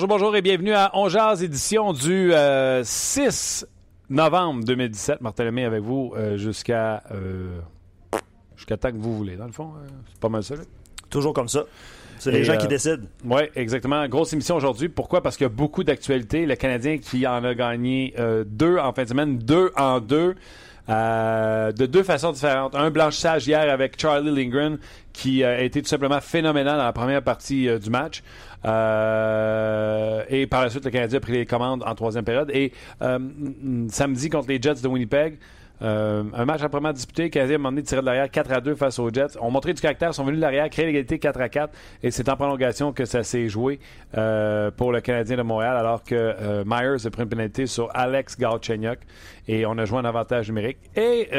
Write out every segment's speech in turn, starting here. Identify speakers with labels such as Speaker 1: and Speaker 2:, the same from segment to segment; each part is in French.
Speaker 1: Bonjour, bonjour et bienvenue à On Jazz, édition du 6 novembre 2017. Martin Lemay avec vous euh, jusqu'à euh, jusqu'à temps que vous voulez, dans le fond. euh, c'est pas mal ça. là.
Speaker 2: Toujours comme ça. C'est les gens
Speaker 1: euh,
Speaker 2: qui décident.
Speaker 1: Oui, exactement. Grosse émission aujourd'hui. Pourquoi? Parce qu'il y a beaucoup d'actualités. Le Canadien qui en a gagné euh, deux en fin de semaine, deux en deux. euh, de deux façons différentes. Un blanchissage hier avec Charlie Lindgren qui euh, a été tout simplement phénoménal dans la première partie euh, du match. Euh, et par la suite, le Canadien a pris les commandes en troisième période. Et euh, samedi contre les Jets de Winnipeg, euh, un match après disputé, le Canadien a moment donné tiré de l'arrière 4 à 2 face aux Jets. On montré du caractère, sont venus de l'arrière, créé l'égalité 4 à 4 et c'est en prolongation que ça s'est joué pour le Canadien de Montréal alors que Myers a pris une pénalité sur Alex Galchenyuk et on a joué un avantage numérique. Et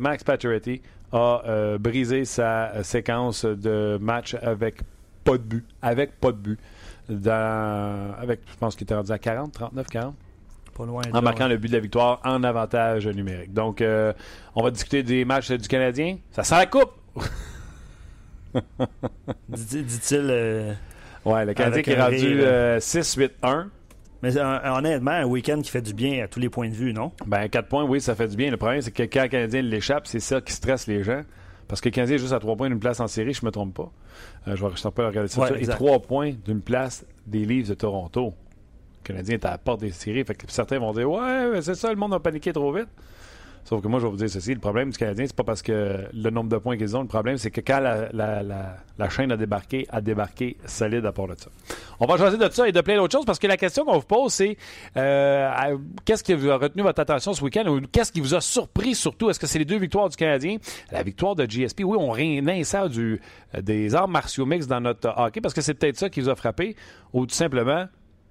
Speaker 1: Max Pacioretty a brisé sa séquence de match avec pas de but. Avec pas de but. Dans, avec, je pense qu'il était rendu à 40, 39, 40
Speaker 2: Pas loin
Speaker 1: en marquant
Speaker 2: ouais.
Speaker 1: le but de la victoire en avantage numérique. Donc, euh, on va discuter des matchs du Canadien. Ça sent la coupe!
Speaker 2: Dit- Dit-il. euh,
Speaker 1: Ouais, le Canadien qui est rendu
Speaker 2: rire.
Speaker 1: euh, 6-8-1.
Speaker 2: Mais honnêtement, un week-end qui fait du bien à tous les points de vue, non?
Speaker 1: Ben, 4 points, oui, ça fait du bien. Le problème, c'est que quand le Canadien l'échappe, c'est ça qui stresse les gens. Parce que le Canadien est juste à 3 points d'une place en série, je me trompe pas. Euh, je vais je pas regarder ça.
Speaker 2: Ouais,
Speaker 1: et
Speaker 2: exact.
Speaker 1: 3 points d'une place des Leafs de Toronto. Le Canadien est à la porte des séries. Fait que certains vont dire Ouais, c'est ça, le monde a paniqué trop vite. Sauf que moi, je vais vous dire ceci. Le problème du Canadien, c'est pas parce que le nombre de points qu'ils ont. Le problème, c'est que quand la, chaîne a débarqué, a débarqué solide à part de ça. On va choisir de ça et de plein d'autres choses parce que la question qu'on vous pose, c'est euh, qu'est-ce qui a retenu votre attention ce week-end ou qu'est-ce qui vous a surpris surtout? Est-ce que c'est les deux victoires du Canadien? La victoire de GSP, oui, on réinsère euh, des arts martiaux mix dans notre hockey parce que c'est peut-être ça qui vous a frappé ou tout simplement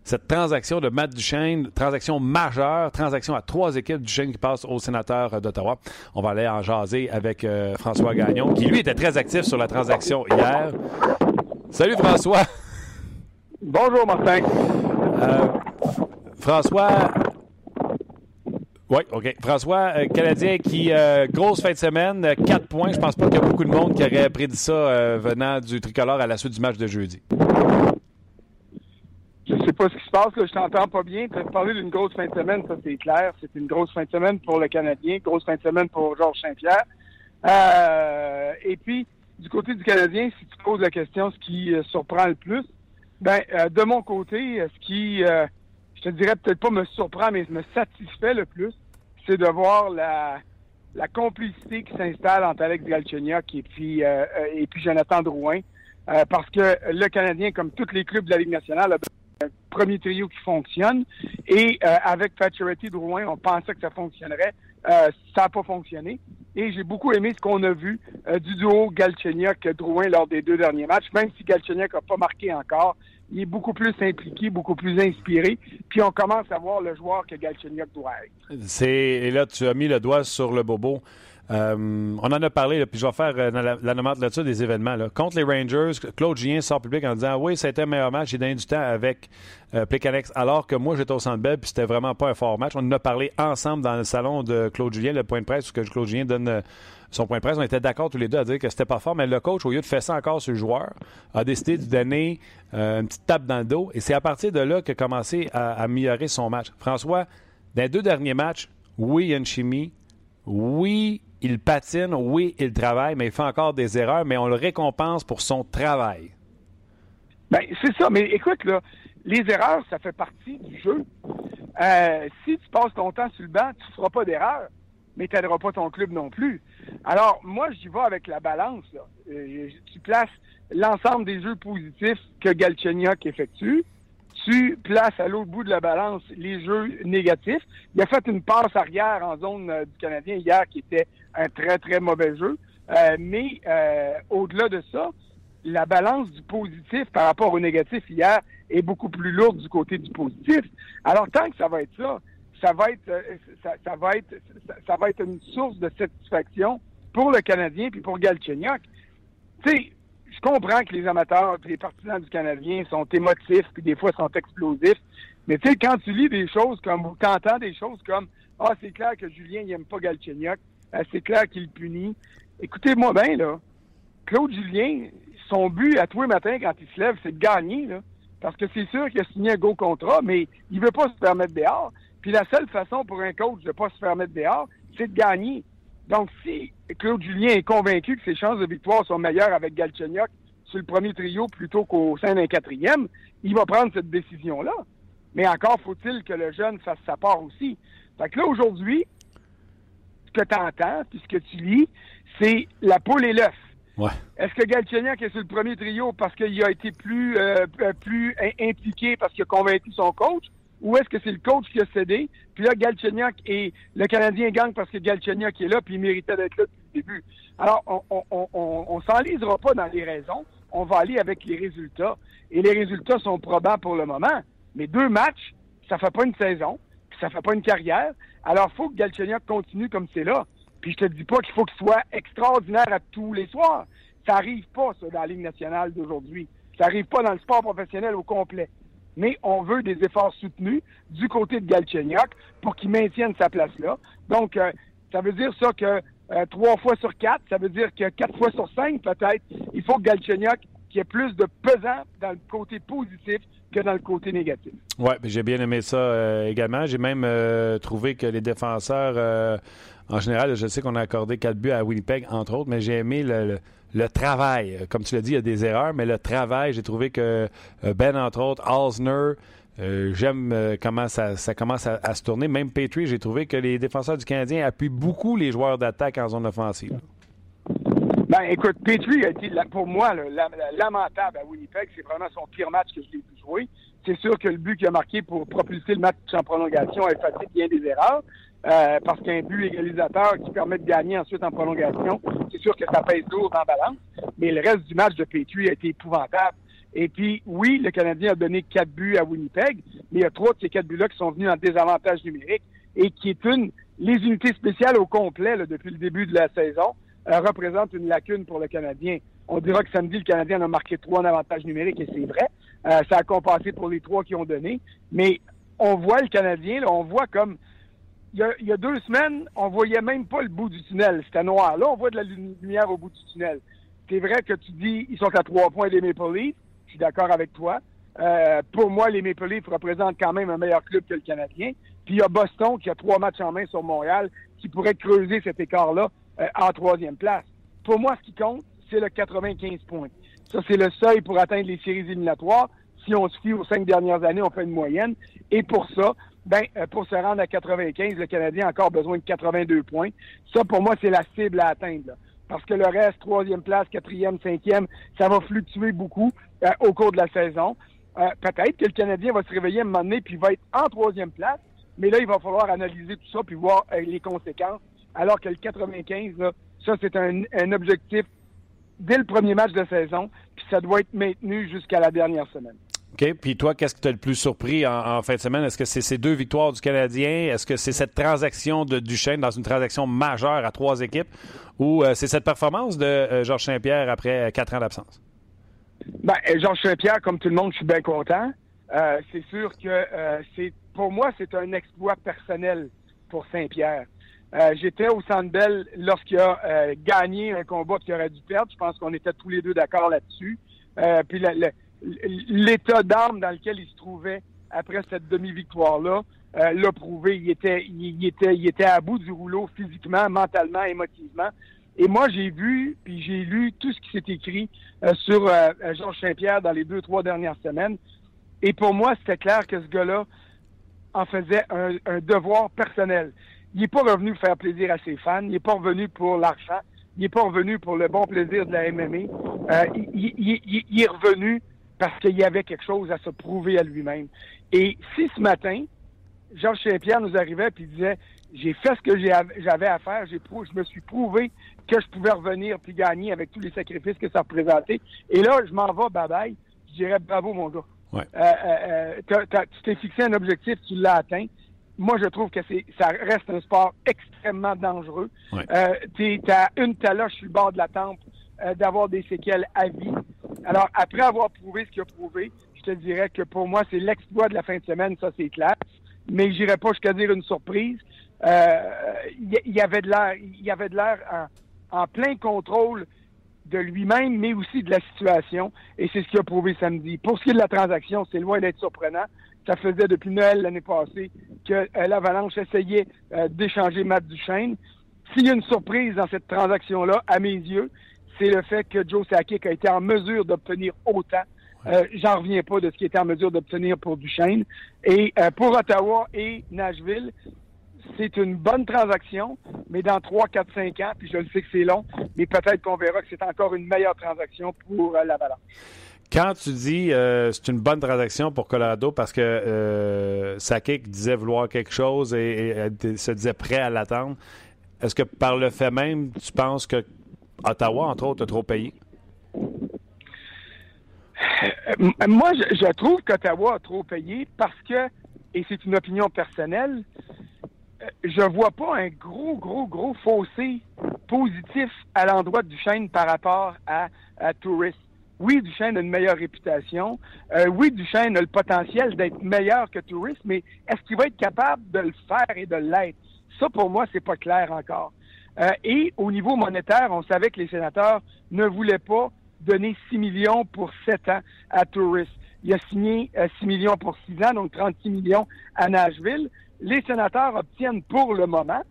Speaker 1: cette transaction de Matt Duchesne, transaction majeure, transaction à trois équipes Duchesne qui passe au sénateur euh, d'Ottawa. On va aller en jaser avec euh, François Gagnon, qui lui était très actif sur la transaction hier. Salut François.
Speaker 3: Bonjour, Martin.
Speaker 1: Euh, François. Oui, OK. François, euh, Canadien qui, euh, grosse fin de semaine, 4 points. Je pense pas qu'il y a beaucoup de monde qui aurait prédit ça euh, venant du tricolore à la suite du match de jeudi.
Speaker 3: Sais pas ce qui se passe, là, je t'entends pas bien. Tu as parlé d'une grosse fin de semaine, ça c'est clair. C'est une grosse fin de semaine pour le Canadien, grosse fin de semaine pour Georges Saint-Pierre. Euh, et puis, du côté du Canadien, si tu poses la question, ce qui euh, surprend le plus, ben, euh, de mon côté, ce qui, je te dirais peut-être pas me surprend, mais me satisfait le plus, c'est de voir la, la complicité qui s'installe entre Alex Galchenyuk et puis, et puis Jonathan Drouin. Parce que le Canadien, comme tous les clubs de la Ligue nationale, a premier trio qui fonctionne. Et euh, avec Pacioretty Drouin, on pensait que ça fonctionnerait. Euh, ça n'a pas fonctionné. Et j'ai beaucoup aimé ce qu'on a vu euh, du duo Galchenyuk-Drouin lors des deux derniers matchs. Même si Galchenyuk n'a pas marqué encore, il est beaucoup plus impliqué, beaucoup plus inspiré. Puis on commence à voir le joueur que Galchenyuk doit être.
Speaker 1: Et là tu as mis le doigt sur le bobo. Euh, on en a parlé, puis je vais faire euh, la, la nomenclature des événements. Contre les Rangers, Claude Gien sort public en disant Oui, été un meilleur match, j'ai donné du temps avec euh, alors que moi j'étais au centre belle, puis c'était vraiment pas un fort match. On en a parlé ensemble dans le salon de Claude Julien, le point de presse, où que Claude Julien donne euh, son point de presse. On était d'accord tous les deux à dire que c'était pas fort, mais le coach, au lieu de faire ça encore sur le joueur, a décidé de donner une petite tape dans le dos. Et c'est à partir de là qu'il a commencé à, à améliorer son match. François, dans les deux derniers matchs, oui, il y a une chimie. Oui, il patine. Oui, il travaille, mais il fait encore des erreurs, mais on le récompense pour son travail.
Speaker 3: Ben, c'est ça. Mais écoute, là, les erreurs, ça fait partie du jeu. Euh, si tu passes ton temps sur le banc, tu ne feras pas d'erreurs, mais tu n'aideras pas ton club non plus. Alors, moi, j'y vais avec la balance. Là. Euh, tu places l'ensemble des jeux positifs que Galchenyuk effectue. Tu tu places à l'autre bout de la balance les jeux négatifs. Il a fait une passe arrière en zone euh, du Canadien hier qui était un très, très mauvais jeu. Euh, mais euh, au-delà de ça, la balance du positif par rapport au négatif hier est beaucoup plus lourde du côté du positif. Alors, tant que ça va être ça, ça va être, ça, va être, ça, va être une source de satisfaction pour le Canadien puis pour Galchenyuk. Tu sais, je comprends que les amateurs et les partisans du Canadien sont émotifs puis des fois sont explosifs. Mais tu sais, quand tu lis des choses comme, ou t'entends des choses comme, ah, c'est clair que Julien n'aime pas Galchenyuk, euh, c'est clair qu'il punit. Écoutez-moi bien, là. Claude Julien, son but à tous les matins quand il se lève, c'est de gagner, là. Parce que c'est sûr qu'il a signé un gros contrat, mais il veut pas se permettre dehors. Puis la seule façon pour un coach de pas se permettre dehors, c'est de gagner. Donc, si Claude Julien est convaincu que ses chances de victoire sont meilleures avec Galchenyuk sur le premier trio plutôt qu'au sein d'un quatrième, il va prendre cette décision-là. Mais encore faut-il que le jeune fasse sa part aussi. Fait que là, aujourd'hui, ce que tu entends, puis ce que tu lis, c'est la poule et l'œuf.
Speaker 1: Ouais.
Speaker 3: Est-ce que Galchenyuk est sur le premier trio parce qu'il a été plus, euh, plus impliqué, parce qu'il a convaincu son coach, ou est-ce que c'est le coach qui a cédé? Puis là, Galchenyuk et le Canadien gagne parce que Galchenyuk est là, puis il méritait d'être là depuis le début. Alors, on on, on, on, s'enlisera pas dans les raisons. On va aller avec les résultats. Et les résultats sont probants pour le moment. Mais deux matchs, ça fait pas une saison, puis ça fait pas une carrière. Alors, il faut que Galchenyuk continue comme c'est là. Puis je te dis pas qu'il faut qu'il soit extraordinaire à tous les soirs. Ça arrive pas, ça, dans la Ligue nationale d'aujourd'hui. Ça arrive pas dans le sport professionnel au complet mais on veut des efforts soutenus du côté de Galchenyuk pour qu'il maintienne sa place là. Donc, euh, ça veut dire ça que euh, trois fois sur quatre, ça veut dire que quatre fois sur cinq, peut-être, il faut que Galchenyuk qui ait plus de pesant dans le côté positif que dans le côté négatif.
Speaker 1: Oui, j'ai bien aimé ça euh, également. J'ai même trouvé que les défenseurs, en général, je sais qu'on a accordé quatre buts à Winnipeg, entre autres, mais j'ai aimé le le travail. Comme tu l'as dit, il y a des erreurs, mais le travail, j'ai trouvé que euh, Ben, entre autres, Alsner, euh, j'aime euh, comment ça, commence à, se tourner. Même Petrie, j'ai trouvé que les défenseurs du Canadien appuient beaucoup les joueurs d'attaque en zone offensive.
Speaker 3: Ben, écoute, Petrie a été, pour moi, lamentable à Winnipeg. C'est vraiment son pire match que je l'ai vu C'est sûr que le but qu'il a marqué pour propulser le match en prolongation a effacé bien des erreurs. Euh, parce qu'un but égalisateur qui permet de gagner ensuite en prolongation, c'est sûr que ça pèse lourd en balance. Mais le reste du match de Petrie a été épouvantable. Et puis, oui, le Canadien a donné quatre buts à Winnipeg, mais il y a trois de ces quatre buts-là qui sont venus en désavantage numérique et qui est une, les unités spéciales au complet depuis le début de la saison euh, représentent une lacune pour le Canadien. On dira que samedi, le Canadien a marqué trois en avantage numérique et c'est vrai. Euh, ça a compensé pour les trois qui ont donné. Mais on voit le Canadien, là, on voit comme il y, a, deux semaines, on voyait même pas le bout du tunnel. C'était noir. Là, on voit de la lumière au bout du tunnel. C'est vrai que tu dis ils sont à trois points des Maple Leafs. Je suis d'accord avec toi. Euh, pour moi, les Maple Leafs représentent quand même un meilleur club que le Canadien. Puis il y a Boston qui a trois matchs en main sur Montréal qui pourrait creuser cet écart-là euh, en troisième place. Pour moi, ce qui compte, c'est le 95 points. Ça, c'est le seuil pour atteindre les séries éliminatoires. Si on se fie aux cinq dernières années, on fait une moyenne. Et pour ça, ben, euh, pour se rendre à 95, le Canadien a encore besoin de 82 points. Ça, pour moi, c'est la cible à atteindre. Parce que le reste, troisième place, quatrième, cinquième, ça va fluctuer beaucoup euh, au cours de la saison. Euh, peut-être que le Canadien va se réveiller à un moment donné puis va être en troisième place, mais là, il va falloir analyser tout ça puis voir les conséquences. Alors que le 95, ça, c'est un, un objectif dès le premier match de saison, puis ça doit être maintenu jusqu'à la dernière semaine.
Speaker 1: OK. Puis toi, qu'est-ce qui t'a le plus surpris en, fin de semaine? Est-ce que c'est ces deux victoires du Canadien? Est-ce que c'est cette transaction de Duchesne dans une transaction majeure à trois équipes? Ou euh, c'est cette performance de euh, Georges Saint-Pierre après euh, quatre ans d'absence?
Speaker 3: Ben, Georges Saint-Pierre, comme tout le monde, je suis bien content. c'est sûr que c'est pour moi, c'est un exploit personnel pour Saint-Pierre. J'étais au Centre Bell lorsqu'il a gagné un combat qu'il aurait dû perdre. Je pense qu'on était tous les deux d'accord là-dessus. puis le, l'état d'âme dans lequel il se trouvait après cette demi-victoire-là euh, l'a prouvé. Il était, il, était, il était à bout du rouleau physiquement, mentalement, émotivement. Et moi, j'ai vu, puis j'ai lu tout ce qui s'est écrit euh, sur euh, Georges Saint-Pierre dans les deux, trois dernières semaines. Et pour moi, c'était clair que ce gars-là en faisait un, devoir personnel. Il n'est pas revenu faire plaisir à ses fans, il n'est pas revenu pour l'argent, il n'est pas revenu pour le bon plaisir de la MMA. il, il, est revenu parce qu'il y avait quelque chose à se prouver à lui-même. Et si ce matin, Georges Saint-Pierre nous arrivait et disait j'ai fait ce que j'avais à faire, j'ai je me suis prouvé que je pouvais revenir puis gagner avec tous les sacrifices que ça représentait. Et là, je m'en vais, bye bye. Je dirais bravo, mon gars.
Speaker 1: Ouais.
Speaker 3: Euh, euh, euh tu t'es fixé un objectif, tu l'as atteint. Moi, je trouve que c'est ça reste un sport extrêmement dangereux.
Speaker 1: Ouais.
Speaker 3: Euh, tu as une taloche sur le bord de la tempe euh, d'avoir des séquelles à vie. Alors, après avoir prouvé ce qu'il a prouvé, je te dirais que pour moi, c'est l'exploit de la fin de semaine, ça c'est clair. Mais j'irai pas jusqu'à dire une surprise. Euh, il y, avait de l'air, il y avait de l'air en, plein contrôle de lui-même, mais aussi de la situation. Et c'est ce qu'il a prouvé samedi. Pour ce qui est de la transaction, c'est loin d'être surprenant. Ça faisait depuis Noël l'année passée que euh, l'Avalanche essayait euh, d'échanger Matt Duchesne. S'il y a une surprise dans cette transaction-là, à mes yeux, c'est le fait que Joe Sakic a été en mesure d'obtenir autant. Euh, J'en reviens pas de ce qu'il était en mesure d'obtenir pour Duchesne. Et euh, pour Ottawa et Nashville, c'est une bonne transaction, mais dans 3, 4, 5 ans, puis je le sais que c'est long, mais peut-être qu'on verra que c'est encore une meilleure transaction pour l'Avalanche.
Speaker 1: Quand tu dis euh, c'est une bonne transaction pour Colorado parce que euh, Sakic disait vouloir quelque chose et, se disait prêt à l'attendre, est-ce que par le fait même, tu penses que Ottawa, entre autres, a trop payé?
Speaker 3: Euh, moi, je, trouve qu'Ottawa a trop payé parce que, et c'est une opinion personnelle, je vois pas un gros, gros, gros fossé positif à l'endroit de Duchesne par rapport à, à Tourist. Oui, Duchesne a une meilleure réputation. Euh, oui, Duchesne a le potentiel d'être meilleur que Tourist, mais est-ce qu'il va être capable de le faire et de l'être? Ça, pour moi, c'est pas clair encore. Euh, et au niveau monétaire, on savait que les sénateurs ne voulaient pas donner 6 millions pour 7 ans à Tourist. Il a signé 6 euh, millions pour 6 ans, donc 36 millions à Nashville les sénateurs obtiennent pour le moment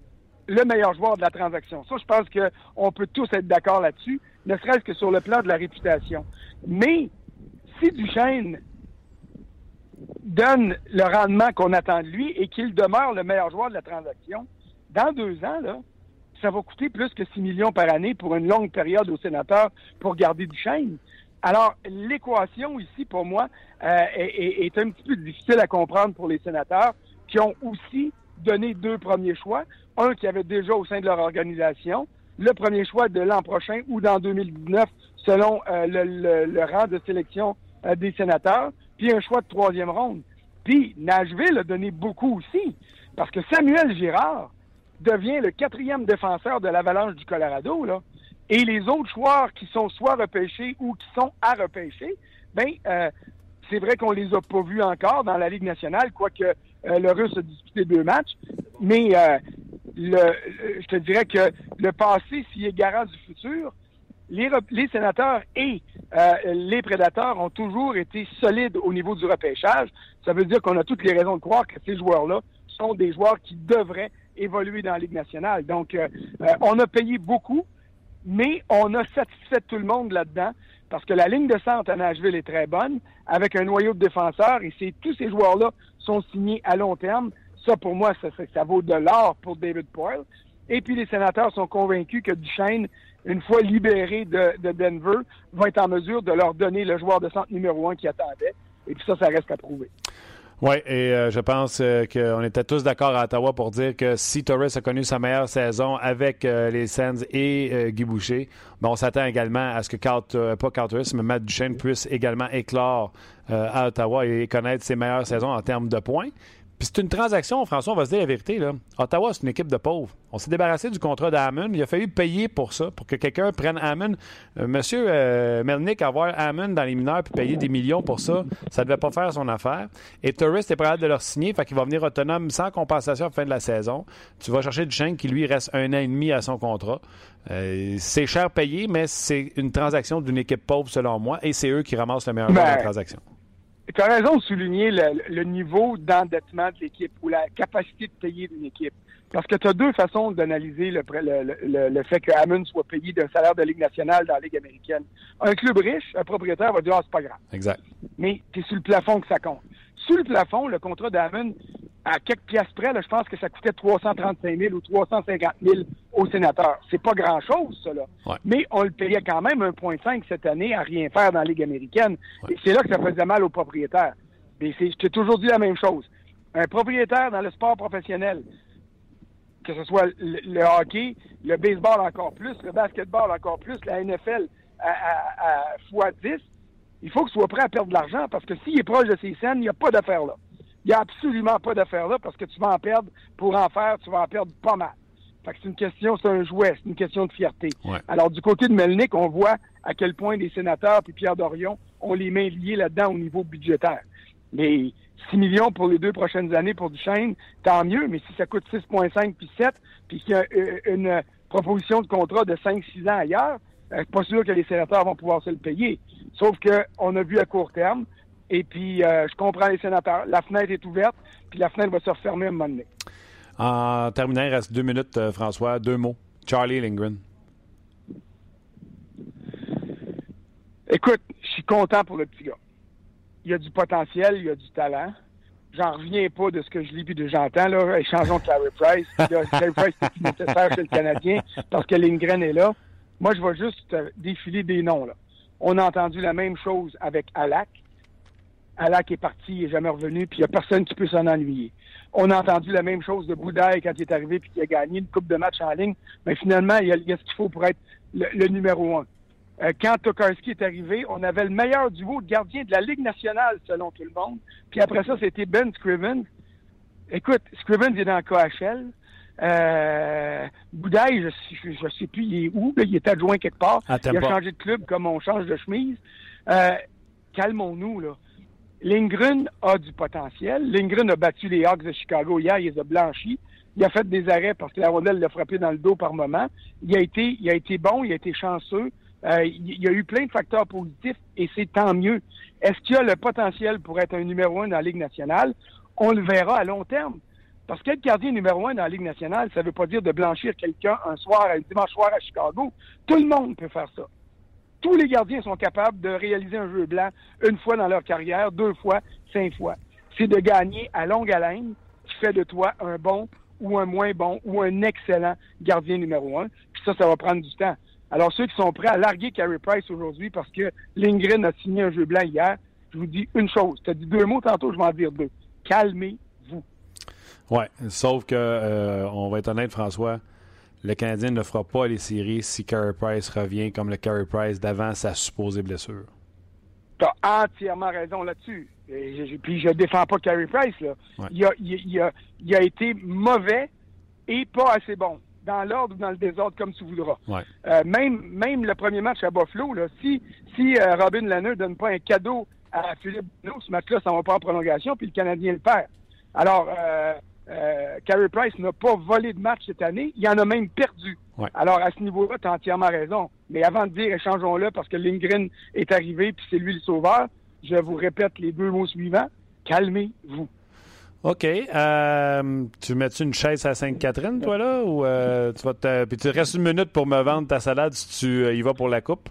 Speaker 3: le meilleur joueur de la transaction. Ça, je pense qu'on peut tous être d'accord là-dessus, ne serait-ce que sur le plan de la réputation. Mais si Duchesne donne le rendement qu'on attend de lui et qu'il demeure le meilleur joueur de la transaction, dans deux ans, là, ça va coûter plus que 6 millions par année pour une longue période aux sénateurs pour garder Duchesne. Alors, l'équation ici, pour moi, euh, est, est, un petit peu difficile à comprendre pour les sénateurs qui ont aussi donné deux premiers choix. Un qui avait déjà au sein de leur organisation, le premier choix de l'an prochain ou dans 2019 selon euh, le, rang de sélection euh, des sénateurs, puis un choix de troisième ronde. Puis Nashville a donné beaucoup aussi, parce que Samuel Girard devient le quatrième défenseur de l'Avalanche du Colorado, là, et les autres joueurs qui sont soit repêchés ou qui sont à repêcher, ben euh, c'est vrai qu'on les a pas vus encore dans la Ligue nationale, quoique le Russe a disputé deux matchs. Mais euh, le, je te dirais que le passé, s'il est garant du futur, les, sénateurs et euh, les prédateurs ont toujours été solides au niveau du repêchage. Ça veut dire qu'on a toutes les raisons de croire que ces joueurs-là sont des joueurs qui devraient évoluer dans la Ligue nationale. Donc, on a payé beaucoup, mais on a satisfait tout le monde là-dedans parce que la ligne de centre à Nashville est très bonne, avec un noyau de défenseurs, et tous ces joueurs-là sont signés à long terme. Ça, pour moi, ça, vaut de l'or pour David Poyle. Et puis, les sénateurs sont convaincus que Duchesne, une fois libéré de, Denver, va être en mesure de leur donner le joueur de centre numéro un qui attendait. Et puis ça, ça reste à prouver.
Speaker 1: Oui, et euh, je pense euh, qu'on était tous d'accord à Ottawa pour dire que si Torres a connu sa meilleure saison avec euh, les Sens et Guy Boucher, on s'attend également à ce que, pas Carl Torres, mais Matt Duchesne puisse également éclore à Ottawa et connaître ses meilleures saisons en termes de points. Puis c'est une transaction, François, on va se dire la vérité. Là. Ottawa, c'est une équipe de pauvres. On s'est débarrassé du contrat d'Hammond. Il a fallu payer pour ça, pour que quelqu'un prenne Hammond. Euh, monsieur euh, Melnick, avoir Hammond dans les mineurs puis payer des millions pour ça, ça ne devait pas faire son affaire. Et Tourist est prêt de leur signer, fait qu'il va venir autonome sans compensation à la fin de la saison. Tu vas chercher Duchesne qui, lui, reste un an et demi à son contrat. Euh, c'est cher payé, mais c'est une transaction d'une équipe pauvre, selon moi, et c'est eux qui ramassent le meilleur de la ben, transaction.
Speaker 3: Tu as raison de souligner le, niveau d'endettement de l'équipe ou la capacité de payer d'une équipe. Parce que tu as deux façons d'analyser le, le, le, fait que Hammond soit payé d'un salaire de Ligue nationale dans la Ligue américaine. Un club riche, un propriétaire va dire Ah, c'est pas grave.
Speaker 1: Exact.
Speaker 3: Mais c'est sur le plafond que ça compte. Sous le plafond, le contrat d'Hammond, à quelques piastres près, je pense que ça coûtait 335 000 ou 350 000 aux sénateurs. C'est pas grand-chose, ça, là.
Speaker 1: Ouais.
Speaker 3: Mais on le payait quand même 1,5 cette année à rien faire dans la Ligue américaine. Et c'est là que ça faisait mal aux propriétaires. Mais je t'ai toujours dit la même chose. Un propriétaire dans le sport professionnel, que ce soit le, le hockey, le baseball encore plus, le basketball encore plus, la NFL à, à, à fois 10, il faut qu'il soit prêt à perdre de l'argent parce que s'il est proche de ses scènes, il n'y a pas d'affaire là. Il n'y a absolument pas d'affaire là parce que tu vas en perdre pour en faire, tu vas en perdre pas mal. Fait que c'est une question, c'est un jouet, c'est une question de fierté.
Speaker 1: Ouais.
Speaker 3: Alors, du côté de Melnick, on voit à quel point les sénateurs puis Pierre Dorion ont les mains liées là-dedans au niveau budgétaire. Mais 6 millions pour les deux prochaines années pour Duchesne, tant mieux, mais si ça coûte 6,5 puis 7, puis qu'il y a euh, une proposition de contrat de 5-6 ans ailleurs, euh, pas sûr que les sénateurs vont pouvoir se le payer. Sauf que on a vu à court terme, et puis euh, je comprends les sénateurs. La fenêtre est ouverte, puis la fenêtre va se refermer à un moment donné.
Speaker 1: En terminant, il reste deux minutes, euh, François. Deux mots. Charlie Lindgren.
Speaker 3: Écoute, je suis content pour le petit gars. Il y a du potentiel, il y a du talent. J'en reviens pas de ce que je lis puis de j'entends. Là, échangeons Carey Price. Là, Carey Price c'est plus nécessaire chez le Canadien parce que Lindgren est là. Moi, je vais juste euh, défiler des noms. Là. On a entendu la même chose avec Alak. Alak est parti, il n'est jamais revenu, puis il n'y a personne qui peut s'en ennuyer. On a entendu la même chose de Boudaille quand il est arrivé puis qu'il a gagné une coupe de match en ligne. Mais finalement, il y a, il y a ce qu'il faut pour être le, le numéro un. Euh, quand Tokarski est arrivé, on avait le meilleur duo de gardiens de la Ligue nationale, selon tout le monde. Puis après ça, c'était Ben Scriven. Écoute, Scriven est dans le KHL. Euh, Boudaille, je, je sais plus il est où, là, il est adjoint quelque part. Il a changé de club comme on change de chemise. Euh, calmons-nous, là. Lindgren a du potentiel. Lindgren a battu les Hawks de Chicago hier, il les a blanchis. Il a fait des arrêts parce que la rondelle l'a frappé dans le dos par moment. Il a été, il a été bon, il a été chanceux. Euh, il y a eu plein de facteurs positifs et c'est tant mieux. Est-ce qu'il a le potentiel pour être un numéro un dans la Ligue nationale? On le verra à long terme. Parce qu'être gardien numéro un dans la Ligue nationale, ça ne veut pas dire de blanchir quelqu'un un soir, un dimanche soir à Chicago. Tout le monde peut faire ça. Tous les gardiens sont capables de réaliser un jeu blanc une fois dans leur carrière, deux fois, cinq fois. C'est de gagner à longue haleine qui fait de toi un bon ou un moins bon ou un excellent gardien numéro un. Puis ça, ça va prendre du temps. Alors, ceux qui sont prêts à larguer Carey Price aujourd'hui parce que Lindgren a signé un jeu blanc hier, je vous dis une chose. Tu as dit deux mots tantôt, je vais en dire deux. Calmez-vous.
Speaker 1: Oui, sauf que, euh, on va être honnête, François, le Canadien ne fera pas les séries si Carey Price revient comme le Carey Price d'avant sa supposée blessure.
Speaker 3: Tu as entièrement raison là-dessus. Je- Puis je défends pas Carey Price. Là.
Speaker 1: Ouais.
Speaker 3: Il, a, il, il a, il a été mauvais et pas assez bon. Dans l'ordre ou dans le désordre, comme tu voudras.
Speaker 1: Ouais.
Speaker 3: Euh, même, même le premier match à Buffalo, là, si, si euh, Robin Lanneux donne pas un cadeau à Philippe Bruno, ce match-là, ça va pas en prolongation, puis le Canadien le perd. Alors, euh, euh, Carey Price n'a pas volé de match cette année, il en a même perdu.
Speaker 1: Ouais.
Speaker 3: Alors, à ce niveau-là, tu as entièrement raison. Mais avant de dire échangeons-le parce que Lindgren est arrivé, puis c'est lui le sauveur, je vous répète les deux mots suivants. Calmez-vous.
Speaker 1: OK. Euh, tu mets-tu une chaise à Sainte-Catherine, toi, là? Ou euh, tu vas te. Puis tu restes une minute pour me vendre ta salade si tu euh, y vas pour la coupe?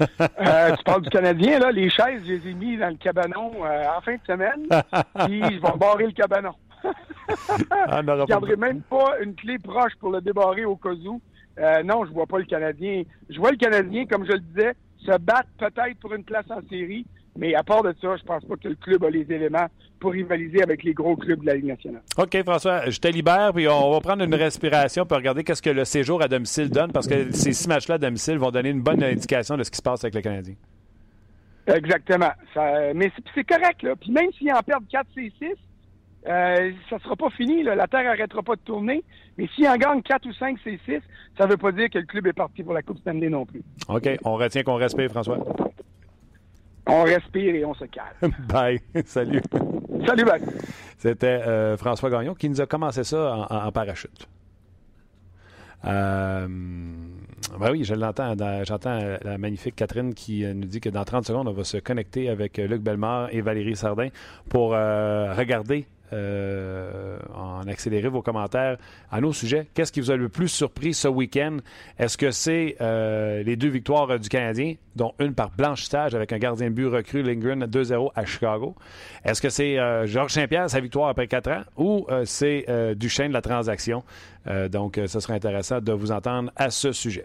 Speaker 3: Euh, tu parles du Canadien, là. Les chaises, je les ai mis dans le cabanon euh, en fin de semaine. puis je vais barrer le cabanon.
Speaker 1: Ah,
Speaker 3: Je
Speaker 1: pas-
Speaker 3: garderai même pas une clé proche pour le débarrer au cas où. Euh, non, je vois pas le Canadien. Je vois le Canadien, comme je le disais, se battre peut-être pour une place en série, mais à part de ça, je pense pas que le club a les éléments pour rivaliser avec les gros clubs de la Ligue nationale.
Speaker 1: OK, François, je te libère, puis on va prendre une respiration pour regarder qu'est-ce que le séjour à domicile donne, parce que ces six matchs-là à domicile vont donner une bonne indication de ce qui se passe avec le Canadien.
Speaker 3: Exactement. Ça- mais c'est- c'est correct, là. Puis même s'ils en perdent 4 C 6, euh, ça sera pas fini, là. La Terre arrêtera pas de tourner. Mais s'ils en gagnent 4 ou 5 C 6, ça veut pas dire que le club est parti pour la Coupe Stanley non plus.
Speaker 1: OK, on retient qu'on respire, François.
Speaker 3: On respire et on se calme.
Speaker 1: Bye. Salut.
Speaker 3: Salut, Ben.
Speaker 1: C'était euh, François Gagnon qui nous a commencé ça en, parachute. Euh, ben oui, je l'entends. J'entends la magnifique Catherine qui euh, nous dit que dans 30 secondes, on va se connecter avec Luc Bellemare et Valérie Sardin pour euh, regarder euh, en accélérer vos commentaires à nos sujets. Qu'est-ce qui vous a le plus surpris ce week-end? Est-ce que c'est euh, les deux victoires du Canadien, dont une par blanchissage avec un gardien de but recru, Lindgren, 2-0 à Chicago? Est-ce que c'est Georges Saint-Pierre, sa victoire après quatre ans, ou c'est Duchesne, la transaction? donc, ce serait intéressant de vous entendre à ce sujet.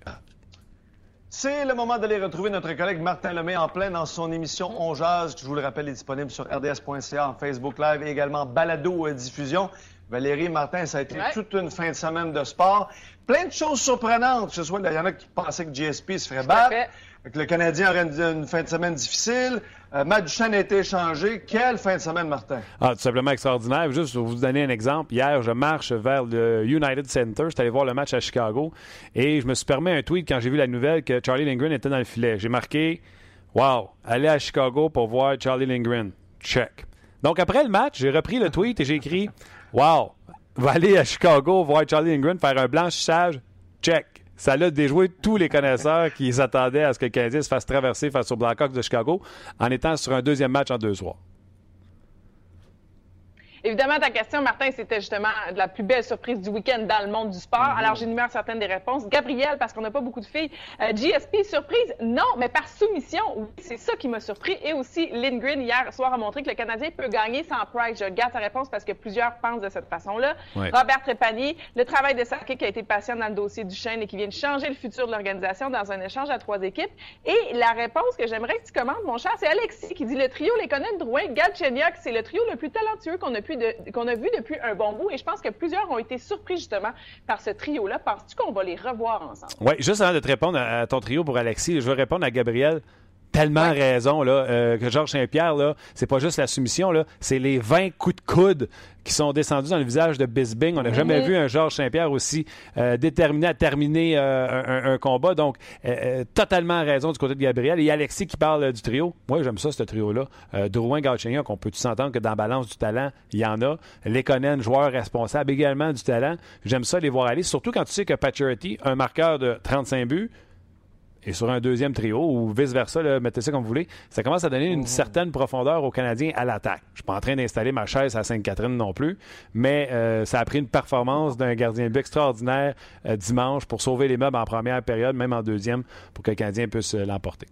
Speaker 4: C'est le moment d'aller retrouver notre collègue Martin Lemay en plein dans son émission On Jazz, qui, je vous le rappelle, est disponible sur rds.ca, en Facebook Live et également Balado Diffusion. Valérie, Martin, ça a été toute une fin de semaine de sport. Plein de choses surprenantes. Que ce soit, il y en a qui pensaient que GSP se ferait battre que le Canadien aurait une, fin de semaine difficile. Euh, a été échangé. Quelle fin de semaine, Martin?
Speaker 1: Ah, tout simplement extraordinaire. Juste pour vous donner un exemple, hier, je marche vers le United Center. J'étais allé voir le match à Chicago et je me suis permis un tweet quand j'ai vu la nouvelle que Charlie Lindgren était dans le filet. J'ai marqué Wow, aller à Chicago pour voir Charlie Lindgren. Check. Donc, après le match, j'ai repris le tweet et j'ai écrit Wow, va aller à Chicago voir Charlie Lindgren faire un blanchissage. Check ça a déjoué tous les connaisseurs qui s'attendaient à ce que le fasse traverser face aux Blackhawks de Chicago en étant sur un deuxième match en deux soirs.
Speaker 5: Évidemment, ta question, Martin, c'était justement de la plus belle surprise du week-end dans le monde du sport. Mhm. Alors, j'énumère certaines des réponses. Gabriel, parce qu'on n'a pas beaucoup de filles. Euh, GSP, surprise, non, mais par soumission, oui, c'est ça qui m'a surpris. Et aussi, Lindgren, hier soir, a montré que le Canadien peut gagner sans Price. Je garde ta réponse parce que plusieurs pensent de cette façon-là. Robert Trépanier, le travail de Saki qui a été patient dans le dossier du Chêne et qui vient de changer le futur de l'organisation dans un échange à trois équipes. Et la réponse que j'aimerais que tu commandes, mon cher, c'est Alexis qui dit le trio les connaît Drouin, Galchenyuk, c'est le trio le plus talentueux qu'on a pu qu'on a vu depuis un bon bout. Et je pense que plusieurs ont été surpris justement par ce trio-là. Penses-tu qu'on va les revoir ensemble?
Speaker 1: Oui, juste avant de te répondre à ton trio pour Alexis, je veux répondre à Gabriel tellement raison là, euh, que Georges Saint-Pierre, là, c'est pas juste la soumission, là, c'est les 20 coups de coude qui sont descendus dans le visage de Bisbing. On n'a jamais vu un Georges Saint-Pierre aussi euh, déterminé à terminer euh, un, combat. Donc, totalement raison du côté de Gabriel. Et Alexis qui parle du trio. Moi, j'aime ça, ce trio-là. Drouin, Galchenyuk, qu'on peut tout s'entendre que dans la balance du talent, il y en a. Lekonen, joueur responsable également du talent. J'aime ça les voir aller, surtout quand tu sais que Paturity, un marqueur de 35 buts, et sur un deuxième trio ou vice-versa, mettez ça comme vous voulez, ça commence à donner une mhm. certaine profondeur aux Canadiens à l'attaque. Je suis pas en train d'installer ma chaise à Sainte-Catherine non plus, mais euh, ça a pris une performance d'un gardien de but extraordinaire euh, dimanche pour sauver les meubles en première période, même en deuxième, pour que le Canadien puisse euh, l'emporter.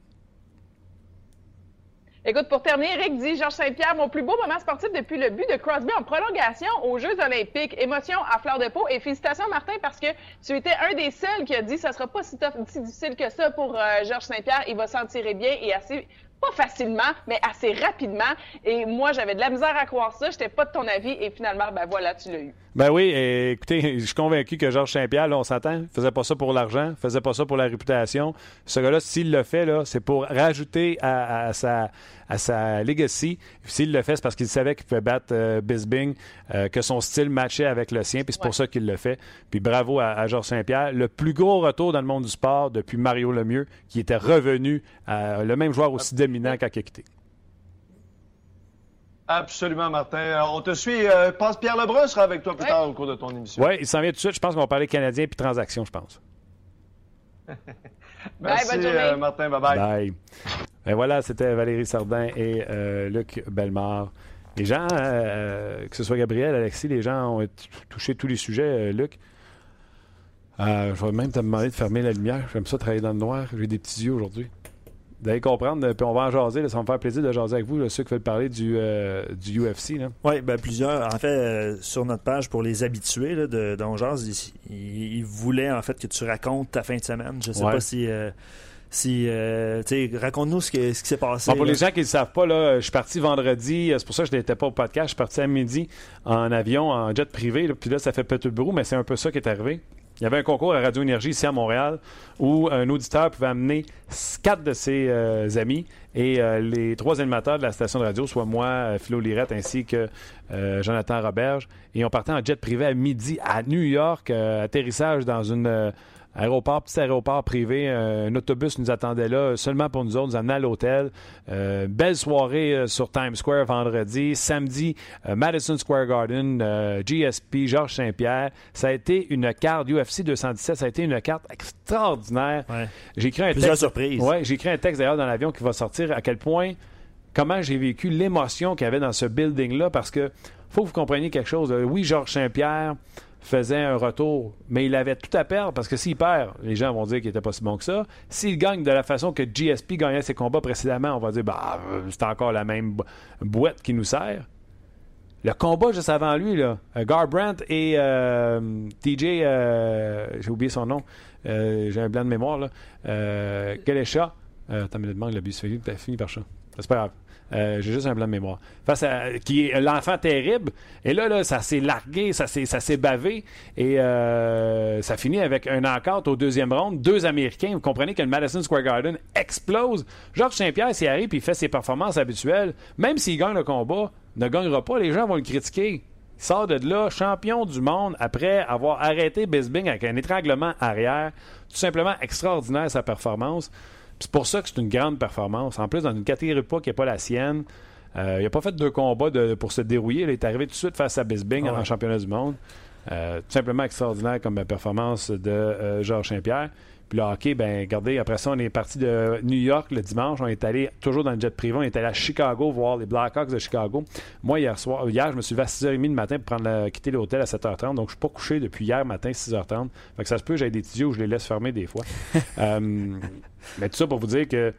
Speaker 5: Écoute, pour terminer, Eric dit Georges Saint-Pierre, mon plus beau moment sportif depuis le but de Crosby en prolongation aux Jeux Olympiques. Émotion à fleur de peau. Et félicitations, Martin, parce que tu étais un des seuls qui a dit ça sera pas si, si difficile que ça pour euh, Georges Saint-Pierre. Il va s'en tirer bien et assez pas facilement, mais assez rapidement. Et moi, j'avais de la misère à croire ça. J'étais pas de ton avis. Et finalement, ben voilà, tu l'as eu.
Speaker 1: Ben oui, écoutez, je suis convaincu que Georges Saint-Pierre, là, on s'entend, faisait pas ça pour l'argent, faisait pas ça pour la réputation. Ce gars-là, s'il le fait, là, c'est pour rajouter à, sa à sa legacy. S'il le fait, c'est parce qu'il savait qu'il pouvait battre euh, Bisbing, euh, que son style matchait avec le sien, puis c'est pour ça qu'il le fait. Puis bravo à, Georges Saint-Pierre. Le plus gros retour dans le monde du sport depuis Mario Lemieux, qui était revenu, le même joueur aussi dominant a quitté.
Speaker 4: Absolument, Martin. Euh, on te suit. Euh, pense Pierre Lebrun sera avec toi plus tard au cours de ton émission.
Speaker 1: Oui, il s'en vient tout de suite. Je pense qu'on va parler Canadien puis transactions, je pense.
Speaker 4: Merci, euh, Martin. Bye-bye. Bye.
Speaker 1: Ben voilà, c'était Valérie Sardin et Luc Bellemare. Les gens, que ce soit Gabriel, Alexis, les gens ont touché tous les sujets, Luc. je vais même te demander de fermer la lumière. J'aime ça travailler dans le noir. J'ai des petits yeux aujourd'hui d'aller comprendre, puis on va en jaser. ça va me faire plaisir de jaser avec vous, ceux qui veulent parler du, euh, du UFC.
Speaker 2: Oui, ben, plusieurs. En fait, euh, sur notre page, pour les habitués là, de, jase, ils, voulaient en fait que tu racontes ta fin de semaine. Je sais pas si. Euh, si raconte-nous ce, qui s'est passé.
Speaker 1: pour les gens qui ne savent pas, là, je suis parti vendredi, c'est pour ça que je n'étais pas au podcast, je suis parti à midi en avion, en jet privé, puis là, ça fait peu de bruit, mais c'est un peu ça qui est arrivé. Il y avait un concours à Radio Énergie ici à Montréal où un auditeur pouvait amener quatre de ses euh, amis et euh, les trois animateurs de la station de radio, soit moi, euh, Philo Lirette ainsi que Jonathan Roberge. Et on partait en jet privé à midi à New York, atterrissage dans une aéroport, petit aéroport privé. Euh, un autobus nous attendait là seulement pour nous autres, nous amener à l'hôtel. Euh, belle soirée euh, sur Times Square vendredi. Samedi, Madison Square Garden, GSP, Georges Saint-Pierre. Ça a été une carte UFC 217. Ça a été une carte extraordinaire.
Speaker 2: J'ai écrit un Plusieurs texte. surprises.
Speaker 1: Ouais, j'ai écrit un texte d'ailleurs dans l'avion qui va sortir. À quel point, comment j'ai vécu l'émotion qu'il y avait dans ce building-là parce que faut que vous compreniez quelque chose. Oui, Georges Saint-Pierre faisait un retour, mais il avait tout à perdre parce que s'il perd, les gens vont dire qu'il n'était pas si bon que ça. S'il gagne de la façon que GSP gagnait ses combats précédemment, on va dire bah c'est encore la même boîte qui nous sert. Le combat juste avant lui, là, euh, Garbrandt et euh, TJ, euh, j'ai oublié son nom, j'ai un blanc de mémoire, là. chat? attends, me demande le but, fini, par chat. C'est pas grave. Euh, j'ai juste un blanc de mémoire. Face qui l'enfant terrible. Et là, là ça s'est largué, ça s'est, bavé. Et euh, ça finit avec un encart au deuxième round. Deux Américains. Vous comprenez que le Madison Square Garden explose. Georges Saint-Pierre, s'il arrive il fait ses performances habituelles, même s'il gagne le combat, ne gagnera pas. Les gens vont le critiquer. Il sort de là, champion du monde, après avoir arrêté Bisbing avec un étranglement arrière. Tout simplement extraordinaire sa performance. C'est pour ça que c'est une grande performance. En plus, dans une catégorie de poids qui n'est pas la sienne, euh, il n'a pas fait deux combats pour se dérouiller. Il est arrivé tout de suite face à Bisbing ah en championnat du monde. Euh, tout simplement extraordinaire comme performance de euh, Georges Saint-Pierre. Puis le hockey, ben regardez, après ça, on est parti de New York le dimanche. On est allé toujours dans le jet privé. On est allé à Chicago voir les Blackhawks de Chicago. Moi, hier soir, hier, je me suis levé à 6h30 le matin pour prendre quitter l'hôtel à 7h30. Donc, je suis pas couché depuis hier matin, 6h30. Fait que ça se peut, j'ai des tuyaux où je les laisse fermer des fois. euh, mais tout ça pour vous dire que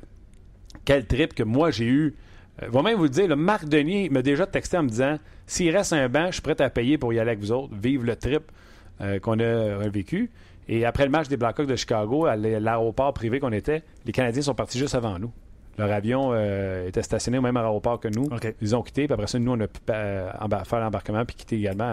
Speaker 1: quel trip que moi j'ai eu. Euh, je vais même vous dire, le Marc Denis m'a déjà texté en me disant s'il reste un banc, je suis prêt à payer pour y aller avec vous autres, vivre le trip euh, qu'on a vécu. Et après le match des Blackhawks de Chicago, à l'aéroport privé qu'on était, les Canadiens sont partis juste avant nous. Leur avion euh, était stationné au même aéroport que nous. Ils ont quitté, puis après ça, nous, on a pu euh, faire l'embarquement puis quitter également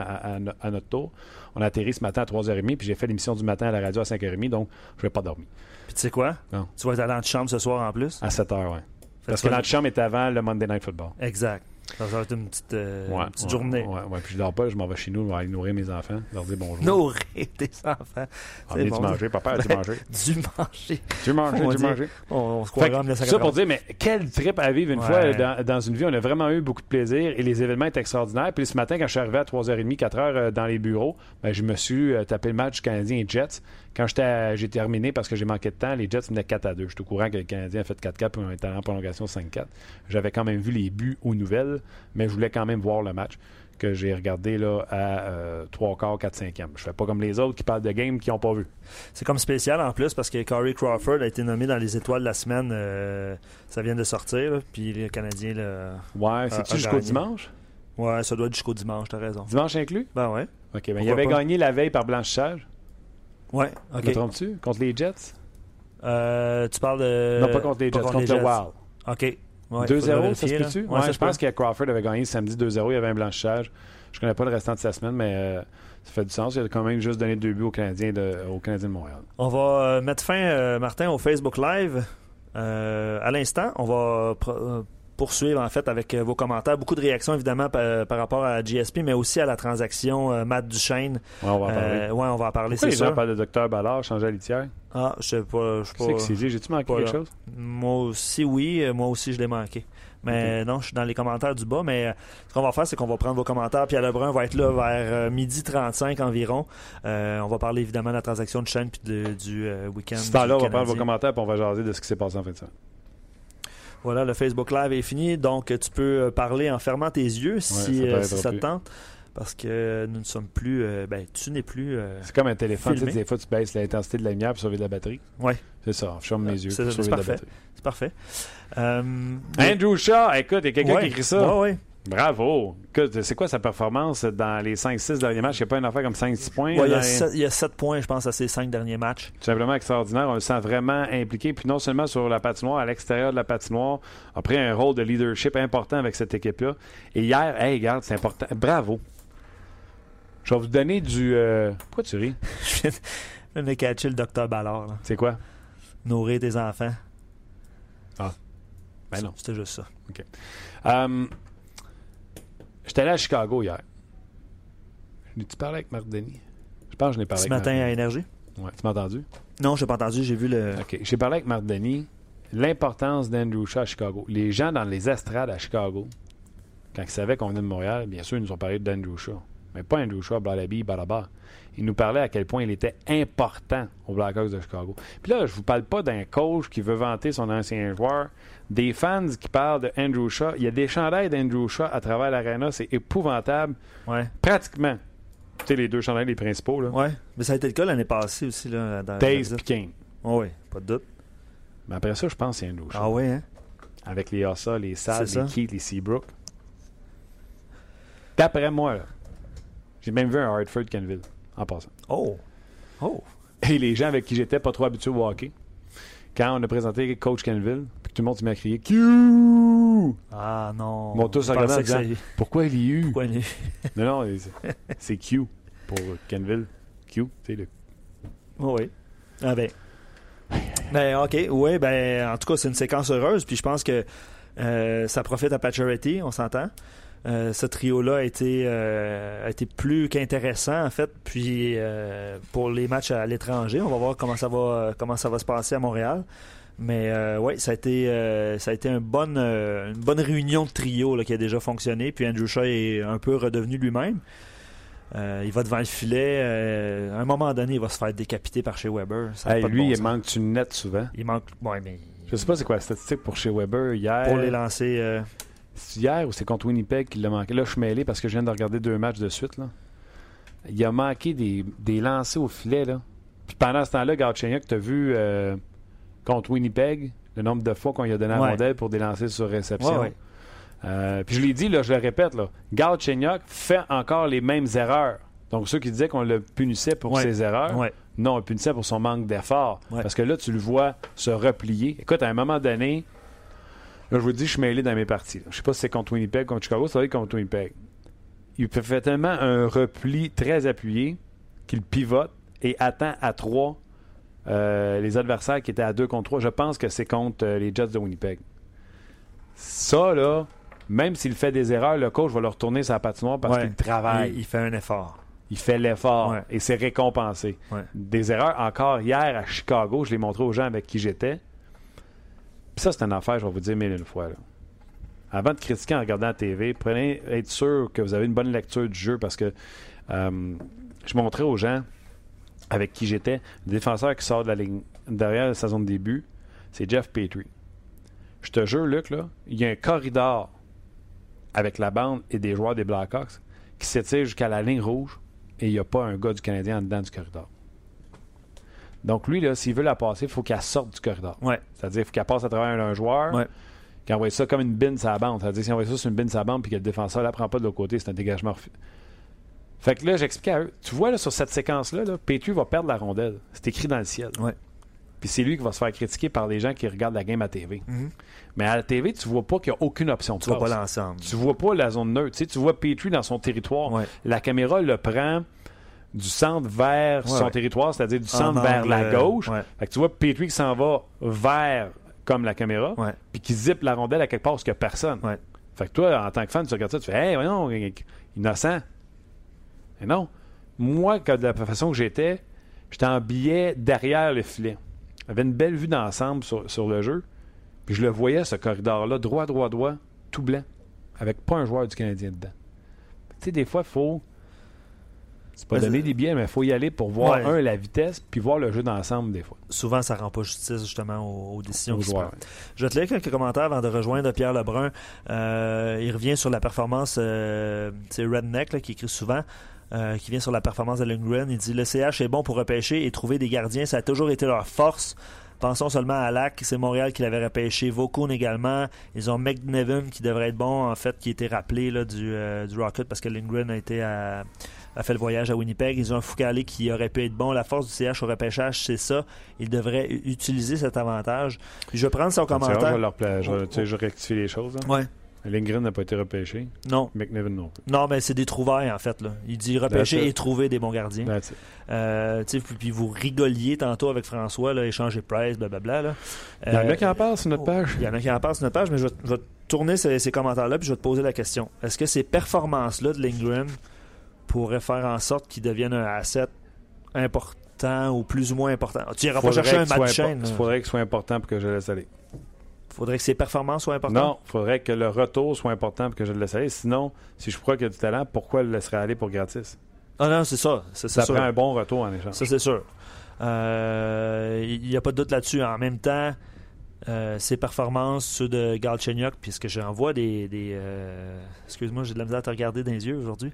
Speaker 1: à, notre tour. On a atterri ce matin à 3h30, puis j'ai fait l'émission du matin à la radio à 5h30, donc je vais pas dormir.
Speaker 2: Puis tu sais quoi?
Speaker 1: Non.
Speaker 2: Tu vas être dans la chambre ce soir en plus?
Speaker 1: À 7h, oui. Parce que notre chambre est avant le Monday Night Football.
Speaker 2: Exact. Ça va être une petite, euh, journée.
Speaker 1: Ouais, ouais, Puis je dors pas, je m'en vais chez nous, je vais aller nourrir mes enfants, leur dire bonjour.
Speaker 2: Nourrir tes enfants.
Speaker 1: Ah, du manger, papa, as-tu mangé?
Speaker 2: du manger.
Speaker 1: Du manger, du manger?
Speaker 2: On, se croit comme
Speaker 1: ça pour dire, mais quel trip à vivre une fois dans, dans, une vie. On a vraiment eu beaucoup de plaisir et les événements étaient extraordinaires. Puis ce matin, quand je suis arrivé à 3h30, 4h euh, dans les bureaux, ben, je me suis euh, tapé le match canadien et Jets. Quand j'ai terminé, parce que j'ai manqué de temps, les Jets venaient 4 à 2. Je suis au courant que le Canadien a fait 4-4 pour un en prolongation 5-4. J'avais quand même vu les buts aux nouvelles, mais je voulais quand même voir le match que j'ai regardé là, à euh, 3 quarts, 4 5 Je fais pas comme les autres qui parlent de games qui n'ont pas vu.
Speaker 2: C'est comme spécial en plus parce que Corey Crawford a été nommé dans les étoiles de la semaine. Euh, ça vient de sortir. puis le Canadien. Là,
Speaker 1: ouais, c'est-tu jusqu'au dimanche?
Speaker 2: Ouais, ça doit être jusqu'au dimanche, t'as raison.
Speaker 1: Dimanche inclus?
Speaker 2: Ben ouais.
Speaker 1: OK, ben il avait gagné la veille par blanchissage.
Speaker 2: Ouais, ok.
Speaker 1: Me trompes-tu? Contre les Jets?
Speaker 2: Euh, tu parles de.
Speaker 1: Non, pas contre les Jets, contre, le Wild.
Speaker 2: OK.
Speaker 1: 2-0, ça se peut-tu? Ouais, je pense que Crawford avait gagné samedi 2-0, il y avait un blanchissage. Je connais pas le restant de sa semaine, mais euh, ça fait du sens. Il a quand même juste donné deux buts aux Canadiens de, aux Canadiens de Montréal.
Speaker 2: On va euh, mettre fin, Martin, au Facebook Live. à l'instant, on va poursuivre en fait avec euh, vos commentaires. Beaucoup de réactions évidemment par, rapport à GSP, mais aussi à la transaction euh, Matt Duchesne.
Speaker 1: Ouais, on va en parler. Euh,
Speaker 2: ouais, on va en parler,
Speaker 1: c'est ça. parle de Docteur Ballard, changer à litière.
Speaker 2: Ah, je sais pas. Je sais
Speaker 1: pas. C'est que j'ai-tu manqué quelque chose?
Speaker 2: Moi aussi, oui. Moi aussi, je l'ai manqué. Mais non, je suis dans les commentaires du bas. Mais ce qu'on va faire, c'est qu'on va prendre vos commentaires. Pierre Lebrun va être là vers midi 35 environ. on va parler évidemment de la transaction de chaîne puis du week-end.
Speaker 1: Ce temps-là, on va prendre vos commentaires puis on va jaser de ce qui s'est passé en fin de semaine.
Speaker 2: Voilà, le Facebook Live est fini. Donc, tu peux euh, parler en fermant tes yeux si, ça, euh, te tente. Parce que nous ne sommes plus. Euh, ben, tu n'es plus.
Speaker 1: c'est comme un téléphone. Tu sais, des fois, tu baisses l'intensité de la lumière pour sauver de la batterie.
Speaker 2: Oui.
Speaker 1: C'est ça. Je ferme mes yeux pour sauver de la batterie.
Speaker 2: C'est parfait.
Speaker 1: Andrew Shaw, écoute, il y a quelqu'un qui écrit ça.
Speaker 2: Oui, oui.
Speaker 1: Bravo. C'est quoi sa performance dans les 5-6 derniers matchs? Il n'y a pas une affaire comme 5-6 points?
Speaker 2: il, y a 7, points, je pense, à ces 5 derniers matchs.
Speaker 1: Tout simplement extraordinaire. On le sent vraiment impliqué. Puis non seulement sur la patinoire, à l'extérieur de la patinoire, a pris un rôle de leadership important avec cette équipe-là. Et hier, hey, regarde, c'est important. Bravo. Je vais vous donner du. Euh, pourquoi tu ris?
Speaker 2: je viens de catcher le docteur Ballard.
Speaker 1: C'est quoi?
Speaker 2: Nourrir tes enfants.
Speaker 1: Ah. Ben non.
Speaker 2: C'était juste ça.
Speaker 1: OK. Um, J'étais allé à Chicago hier. Tu parlé avec Marc Denis? Je pense que je n'ai parlé
Speaker 2: Ce matin à Énergie?
Speaker 1: Ouais. Tu m'as entendu?
Speaker 2: Non, je n'ai pas entendu. J'ai vu le.
Speaker 1: OK. J'ai parlé avec Marc Denis. L'importance d'Andrew Shaw à Chicago. Les gens dans les estrades à Chicago, quand ils savaient qu'on venait de Montréal, bien sûr, ils nous ont parlé d'Andrew Shaw. mais pas Andrew Shaw, Bladaby, Baraba. Il nous parlait à quel point il était important aux Blackhawks de Chicago. Puis là, je vous parle pas d'un coach qui veut vanter son ancien joueur, des fans qui parlent de Andrew Shaw. Il y a des chandails d'Andrew Shaw à travers l'aréna, c'est épouvantable.
Speaker 2: Ouais.
Speaker 1: Pratiquement. Tu sais, les deux chandails, les principaux. Là.
Speaker 2: Ouais. Mais ça a été le cas l'année passée aussi. Là, dans
Speaker 1: Taze et Kane.
Speaker 2: oui, pas de doute.
Speaker 1: Mais après ça, je pense que c'est Andrew Shaw.
Speaker 2: Ah ouais, hein?
Speaker 1: Avec les Assa, les
Speaker 2: C'est
Speaker 1: les
Speaker 2: ça.
Speaker 1: Keith, les Seabrook. D'après moi, là, j'ai même vu un Hartford Canville en passant.
Speaker 2: Oh! Oh!
Speaker 1: Et les gens avec qui j'étais pas trop habitué au hockey, quand on a présenté Coach Canville, puis tout le monde s'est mis à crier Q!
Speaker 2: Ah non!
Speaker 1: M'ont tous
Speaker 2: que
Speaker 1: disant
Speaker 2: c'est-
Speaker 1: Pourquoi il y a eu?
Speaker 2: Pourquoi il-
Speaker 1: Non, non, c'est- c'est Q pour Canville. Q, tu sais, le.
Speaker 2: Oh oui. Ah ben. Ben, OK. Oui, ben, en tout cas, c'est une séquence heureuse. Puis je pense que euh, ça profite à Pacioretty, on s'entend. Euh, ce trio-là a été, euh, a été plus qu'intéressant, en fait. Puis euh, pour les matchs à l'étranger, on va voir comment ça va, comment ça va se passer à Montréal. Mais oui, ça a été, ça a été une, bonne, euh, une bonne réunion de trio là, qui a déjà fonctionné. Puis Andrew Shaw est un peu redevenu lui-même. Euh, il va devant le filet. euh, à un moment donné, il va se faire décapiter par chez Weber. Ça a
Speaker 1: Hey,
Speaker 2: pas de
Speaker 1: lui,
Speaker 2: bon
Speaker 1: il
Speaker 2: sens.
Speaker 1: manque une net souvent.
Speaker 2: Il manque. Ouais, mais
Speaker 1: Je sais pas c'est quoi la statistique pour chez Weber hier.
Speaker 2: pour les lancer. euh,
Speaker 1: hier ou c'est contre Winnipeg qu'il l'a manqué? Là, je suis mêlé parce que je viens de regarder deux matchs de suite. Là. Il a manqué des, des lancers au filet. Là. Puis pendant ce temps-là, Galchenyuk, tu as vu euh, contre Winnipeg le nombre de fois qu'on lui a donné la
Speaker 2: Ouais.
Speaker 1: rondelle pour des lancers sur réception.
Speaker 2: Ouais, ouais.
Speaker 1: Euh, puis je l'ai dit, là, je le répète, là, Galchenyuk fait encore les mêmes erreurs. Donc ceux qui disaient qu'on le punissait pour ses erreurs, non, on le punissait pour son manque d'effort. Parce que là, tu le vois se replier. Écoute, à un moment donné, là, je vous dis, je suis mêlé dans mes parties. Je sais pas si c'est contre Winnipeg, contre Chicago, ça va être contre Winnipeg. Il fait tellement un repli très appuyé qu'il pivote et attend à trois euh, les adversaires qui étaient à deux contre trois. Je pense que c'est contre euh, les Jets de Winnipeg. Ça, là, même s'il fait des erreurs, le coach va le retourner sa patinoire parce
Speaker 2: Ouais.
Speaker 1: qu'il travaille.
Speaker 2: Il, il fait un effort.
Speaker 1: Il fait l'effort
Speaker 2: Ouais.
Speaker 1: et c'est récompensé.
Speaker 2: Ouais.
Speaker 1: Des erreurs encore hier à Chicago, je l'ai montré aux gens avec qui j'étais. Puis ça, c'est une affaire, je vais vous dire mille fois. Avant de critiquer en regardant la TV, prenez être sûr que vous avez une bonne lecture du jeu parce que euh, je montrais aux gens avec qui j'étais, le défenseur qui sort de la ligne derrière sa zone de début, c'est Jeff Petrie. Je te jure, Luc, là, il y a un corridor avec la bande et des joueurs des Blackhawks qui s'étire jusqu'à la ligne rouge et il n'y a pas un gars du Canadien en dedans du corridor. Donc lui, s'il veut la passer, il faut qu'elle sorte du corridor.
Speaker 2: Ouais.
Speaker 1: C'est-à-dire qu'il faut qu'elle passe à travers un joueur,
Speaker 2: Ouais.
Speaker 1: qu'il envoie ça comme une bine la bande. C'est-à-dire s'il envoie ça sur une bine la bande puis que le défenseur ne la prend pas de l'autre côté, c'est un dégagement Fait que là, j'explique à eux. Tu vois, là, sur cette séquence-là, là, Petrie va perdre la rondelle. C'est écrit dans le ciel.
Speaker 2: Ouais.
Speaker 1: Puis c'est lui qui va se faire critiquer par les gens qui regardent la game à TV.
Speaker 2: Mhm.
Speaker 1: Mais à la TV, tu vois pas qu'il n'y a aucune option
Speaker 2: Tu vas
Speaker 1: passe.
Speaker 2: pas l'ensemble.
Speaker 1: Tu vois pas la zone neutre. Tu, sais, tu vois Petrie dans son territoire.
Speaker 2: Ouais.
Speaker 1: La caméra le prend du centre vers
Speaker 2: Ouais,
Speaker 1: son
Speaker 2: ouais.
Speaker 1: territoire, c'est-à-dire du
Speaker 2: En
Speaker 1: centre vers
Speaker 2: angle,
Speaker 1: la gauche.
Speaker 2: ouais.
Speaker 1: Fait que tu vois Petrie qui s'en va vers comme la caméra, puis qui zippe la rondelle à quelque part où il n'y a personne. Fait que toi, en tant que fan, tu regardes ça, tu fais Hey, voyons, innocent. Mais non. Moi, de la façon que j'étais, j'étais en billet derrière le filet. J'avais une belle vue d'ensemble sur, sur le jeu. Puis je le voyais, ce corridor-là, droit, droit, droit, tout blanc. Avec pas un joueur du Canadien dedans. Tu sais, des fois, il faut. C'est pas donner des billets, mais il faut y aller pour voir,
Speaker 2: Ouais.
Speaker 1: un, la vitesse, puis voir le jeu d'ensemble, des fois.
Speaker 2: Souvent, ça rend pas justice justement aux, aux décisions
Speaker 1: Aux
Speaker 2: qui se prennent. Je vais te lire quelques commentaires avant de rejoindre Pierre Lebrun. Euh, il revient sur la performance, euh, c'est Redneck là, qui écrit souvent, euh, qui vient sur la performance de Lundgren. Il dit Le CH est bon pour repêcher et trouver des gardiens, ça a toujours été leur force. Pensons seulement à Lac, c'est Montréal qui l'avait repêché, Vaucoun également. Ils ont McNevin qui devrait être bon, en fait, qui était rappelé là, du, euh, du Rocket parce que Lindgren a été à, a fait le voyage à Winnipeg. Ils ont un Foucalé qui aurait pu être bon. La force du CH au repêchage, c'est ça. Ils devraient utiliser cet avantage. Puis je vais prendre son
Speaker 1: Je
Speaker 2: commentaire.
Speaker 1: vais, leur pla- je, je rectifier les choses. hein.
Speaker 2: Ouais.
Speaker 1: Lindgren n'a pas été repêché.
Speaker 2: Non,
Speaker 1: McNevin non plus.
Speaker 2: non, mais c'est des trouvailles en fait. Là. Il dit repêcher et trouver des bons gardiens. Euh, puis, puis vous rigoliez tantôt avec François, là, échanger Price, blablabla. Là.
Speaker 1: Il y en
Speaker 2: Euh,
Speaker 1: a qui en parlent sur notre page.
Speaker 2: Il y en a qui en parlent sur notre page, mais je vais, je vais tourner ces, ces commentaires-là puis je vais te poser la question. Est-ce que ces performances-là de Lindgren pourraient faire en sorte qu'il devienne un asset important ou plus ou moins important? Tu n'iras pas chercher un match chaîne.
Speaker 1: Il faudrait qu'il soit important pour que je laisse aller.
Speaker 2: faudrait que ses performances soient importantes?
Speaker 1: Non, il faudrait que le retour soit important pour que je le laisse aller. Sinon, si je crois qu'il y a du talent, pourquoi le laisserait aller pour gratis?
Speaker 2: Ah non, c'est ça. C'est,
Speaker 1: Ça
Speaker 2: sûr.
Speaker 1: prend un bon retour en échange.
Speaker 2: Ça, c'est sûr. Euh, Il n'y a pas de doute là-dessus. En même temps, euh, ses performances, ceux de Galchenyuk, puisque j'en vois des. des, euh, Excuse-moi, j'ai de la misère à te regarder dans les yeux aujourd'hui.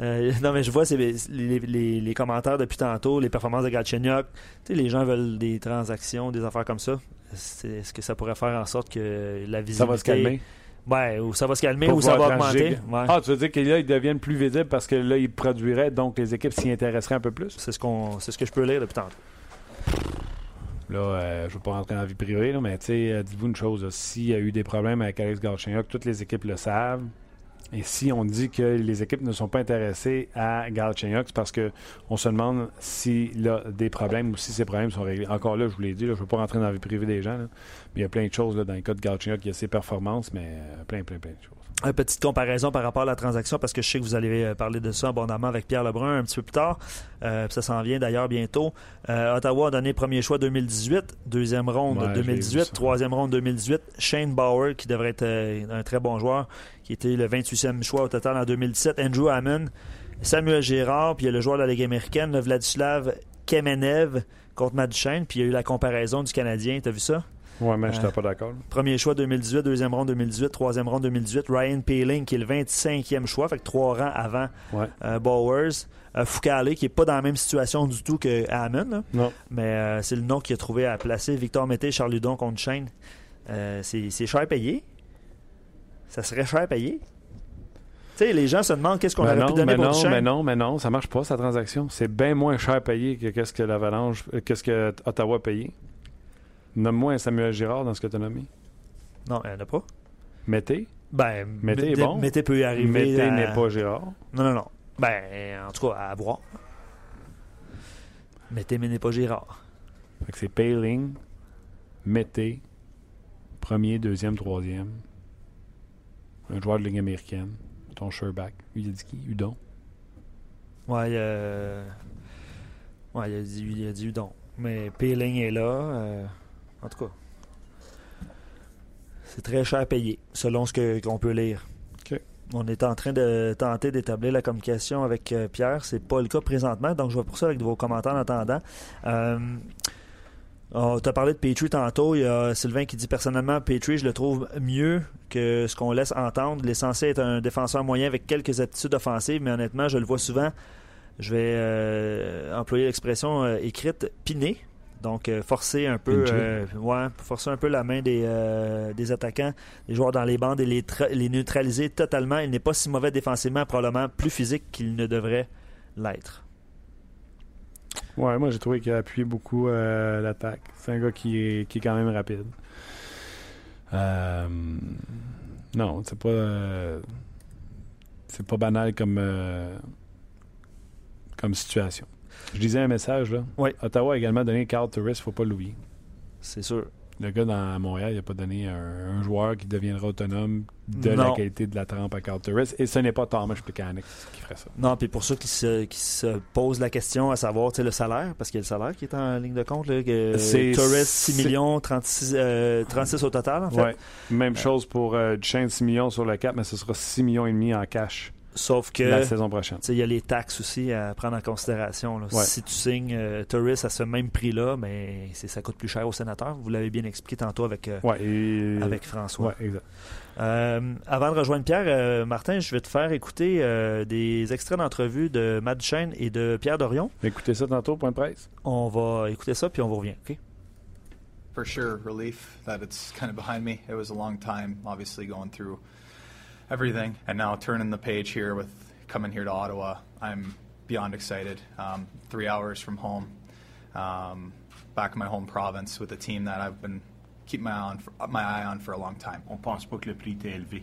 Speaker 2: Euh, non, mais je vois les, les- les- les commentaires depuis tantôt, les performances de Galchenyuk. Tu sais, les gens veulent des transactions, des affaires comme ça. Est-ce que ça pourrait faire en sorte que la visibilité.
Speaker 1: Ça va se calmer?
Speaker 2: Ouais, ou ça va se calmer,
Speaker 1: Pour
Speaker 2: ou ça va augmenter. Ouais.
Speaker 1: Ah, tu veux dire que là, ils deviennent plus visibles parce que là, ils produiraient, donc les équipes s'y intéresseraient un peu plus?
Speaker 2: C'est ce, qu'on, c'est ce que je peux lire depuis tantôt.
Speaker 1: Là, euh, je ne veux pas rentrer dans la vie privée, là, mais euh, dites-vous une chose. S'il y a eu des problèmes avec Alex Galchenyuk, toutes les équipes le savent. Et si on dit que les équipes ne sont pas intéressées à Galchenyuk, c'est parce qu'on se demande s'il a des problèmes ou si ces problèmes sont réglés. Encore là, je vous l'ai dit, là, je ne veux pas rentrer dans la vie privée des gens. mais il y a plein de choses dans le cas de Galchenyuk. Il y a ses performances, mais euh, plein, plein, plein de choses.
Speaker 2: Une petite comparaison par rapport à la transaction, parce que je sais que vous allez euh, parler de ça abondamment avec Pierre Lebrun un petit peu plus tard. Euh, ça s'en vient d'ailleurs bientôt. Euh, Ottawa a donné premier choix 2018, deuxième ronde
Speaker 1: Ouais, je l'ai vu,
Speaker 2: 2018,
Speaker 1: ça.
Speaker 2: troisième ronde 2018. Shane Bauer, qui devrait être un très bon joueur, qui était le 28e choix au total en 2017. Andrew Hammond, Samuel Girard, puis il y a le joueur de la Ligue américaine, le Vladislav Kemenev contre Matt Duchesne. Puis il y a eu la comparaison du Canadien. T'as vu ça?
Speaker 1: Ouais, mais je
Speaker 2: Euh,
Speaker 1: n'étais pas d'accord.
Speaker 2: Premier choix 2018, deuxième ronde 2018, troisième ronde 2018. Ryan Peeling, qui est le 25e choix, fait que trois rangs avant euh, Bowers. Euh, Foucalé, qui n'est pas dans la même situation du tout que Hammond.
Speaker 1: Non.
Speaker 2: mais euh, c'est le nom qu'il a trouvé à placer. Victor Mété, Charles Ludon contre Shane. Euh, c'est cher payé. Ça serait cher payé. Tu sais, les gens se demandent qu'est-ce qu'on
Speaker 1: Mais
Speaker 2: aurait
Speaker 1: non,
Speaker 2: pu donner
Speaker 1: mais
Speaker 2: pour
Speaker 1: non,
Speaker 2: Duchesne.
Speaker 1: mais non, mais non, ça marche pas, sa transaction. C'est bien moins cher payé que qu'est-ce que l'Avalanche, qu'est-ce que Ottawa a payé. Nomme-moi un Samuel Girard dans ce que tu as nommé.
Speaker 2: Non, il n'y en a pas.
Speaker 1: Mété?
Speaker 2: Ben,
Speaker 1: Mété est bon.
Speaker 2: Mété peut y arriver.
Speaker 1: Mété
Speaker 2: à-
Speaker 1: n'est pas Girard.
Speaker 2: Non, non, non. Ben, en tout cas, à voir. Mété, mais n'est pas Girard.
Speaker 1: Fait que c'est Payling, Mété, premier, deuxième, troisième. Un joueur de Ligue américaine. Ton Sherback. Il a dit qui Udon.
Speaker 2: Ouais, euh... ouais, il a dit, il a dit Udon. Mais Peeling est là. euh, En tout cas, c'est très cher payé, selon ce que- qu'on peut lire. On est en train de tenter d'établir la communication avec euh, Pierre. C'est pas le cas présentement, donc je vais pour ça avec vos commentaires en attendant. Euh, on t'a parlé de Petrie tantôt. Il y a Sylvain qui dit personnellement, Petrie, je le trouve mieux que ce qu'on laisse entendre. Il est censé être un défenseur moyen avec quelques aptitudes offensives, mais honnêtement, je le vois souvent. Je vais euh, employer l'expression euh, écrite piner. Donc, euh, forcer un peu, euh, ouais, forcer un peu la main des, euh, des attaquants, des joueurs dans les bandes et les, les neutraliser totalement. Il n'est pas si mauvais défensivement, probablement plus physique qu'il ne devrait l'être.
Speaker 1: Ouais, moi j'ai trouvé qu'il a appuyé beaucoup euh, l'attaque. C'est un gars qui est, qui est quand même rapide. Non, c'est pas. c'est pas banal comme, comme situation. Je lisais un message là.
Speaker 2: Oui.
Speaker 1: Ottawa a également donné Carl Turris, faut pas l'oublier.
Speaker 2: C'est sûr.
Speaker 1: Le gars dans Montréal, il n'a pas donné un, un joueur qui deviendra autonome de
Speaker 2: Non.
Speaker 1: la qualité de la trempe à Carl Turris. Et ce n'est pas Thomas Plekanec qui ferait ça.
Speaker 2: Non, puis pour ceux qui se, qui se posent la question à savoir le salaire, parce qu'il y a le salaire qui est en ligne de compte, là, que Torres, 6
Speaker 1: c'est-
Speaker 2: millions, 36, euh, 36 au total, en fait.
Speaker 1: Ouais. Même chose pour euh, Duchesne, 6 millions sur le cap, mais ce sera 6 millions et demi en cash
Speaker 2: Sauf que
Speaker 1: la saison prochaine.
Speaker 2: il y a les taxes aussi à prendre en considération. là.
Speaker 1: Ouais.
Speaker 2: Si tu signes euh, Torres à ce même prix-là, mais c'est- ça coûte plus cher au sénateur. Vous l'avez bien expliqué tantôt avec, euh,
Speaker 1: Ouais, et...
Speaker 2: avec François.
Speaker 1: Ouais, exact.
Speaker 2: Euh, avant de rejoindre Pierre, euh, Martin, je vais te faire écouter euh, des extraits d'entrevue de Matt Duchesne et de Pierre Dorion.
Speaker 1: Écoutez ça tantôt, point de presse.
Speaker 2: On va écouter ça, puis on vous revient. OK?
Speaker 6: for sure relief that it's kind of behind me. It was a long time, obviously going through everything, and now turning the page here with coming here to Ottawa. I'm beyond excited. Um, three hours from home, um, back in my home province with a team that I've been keeping my eye on for, my eye on for a long time.
Speaker 7: on pense pas que le prix était élevé.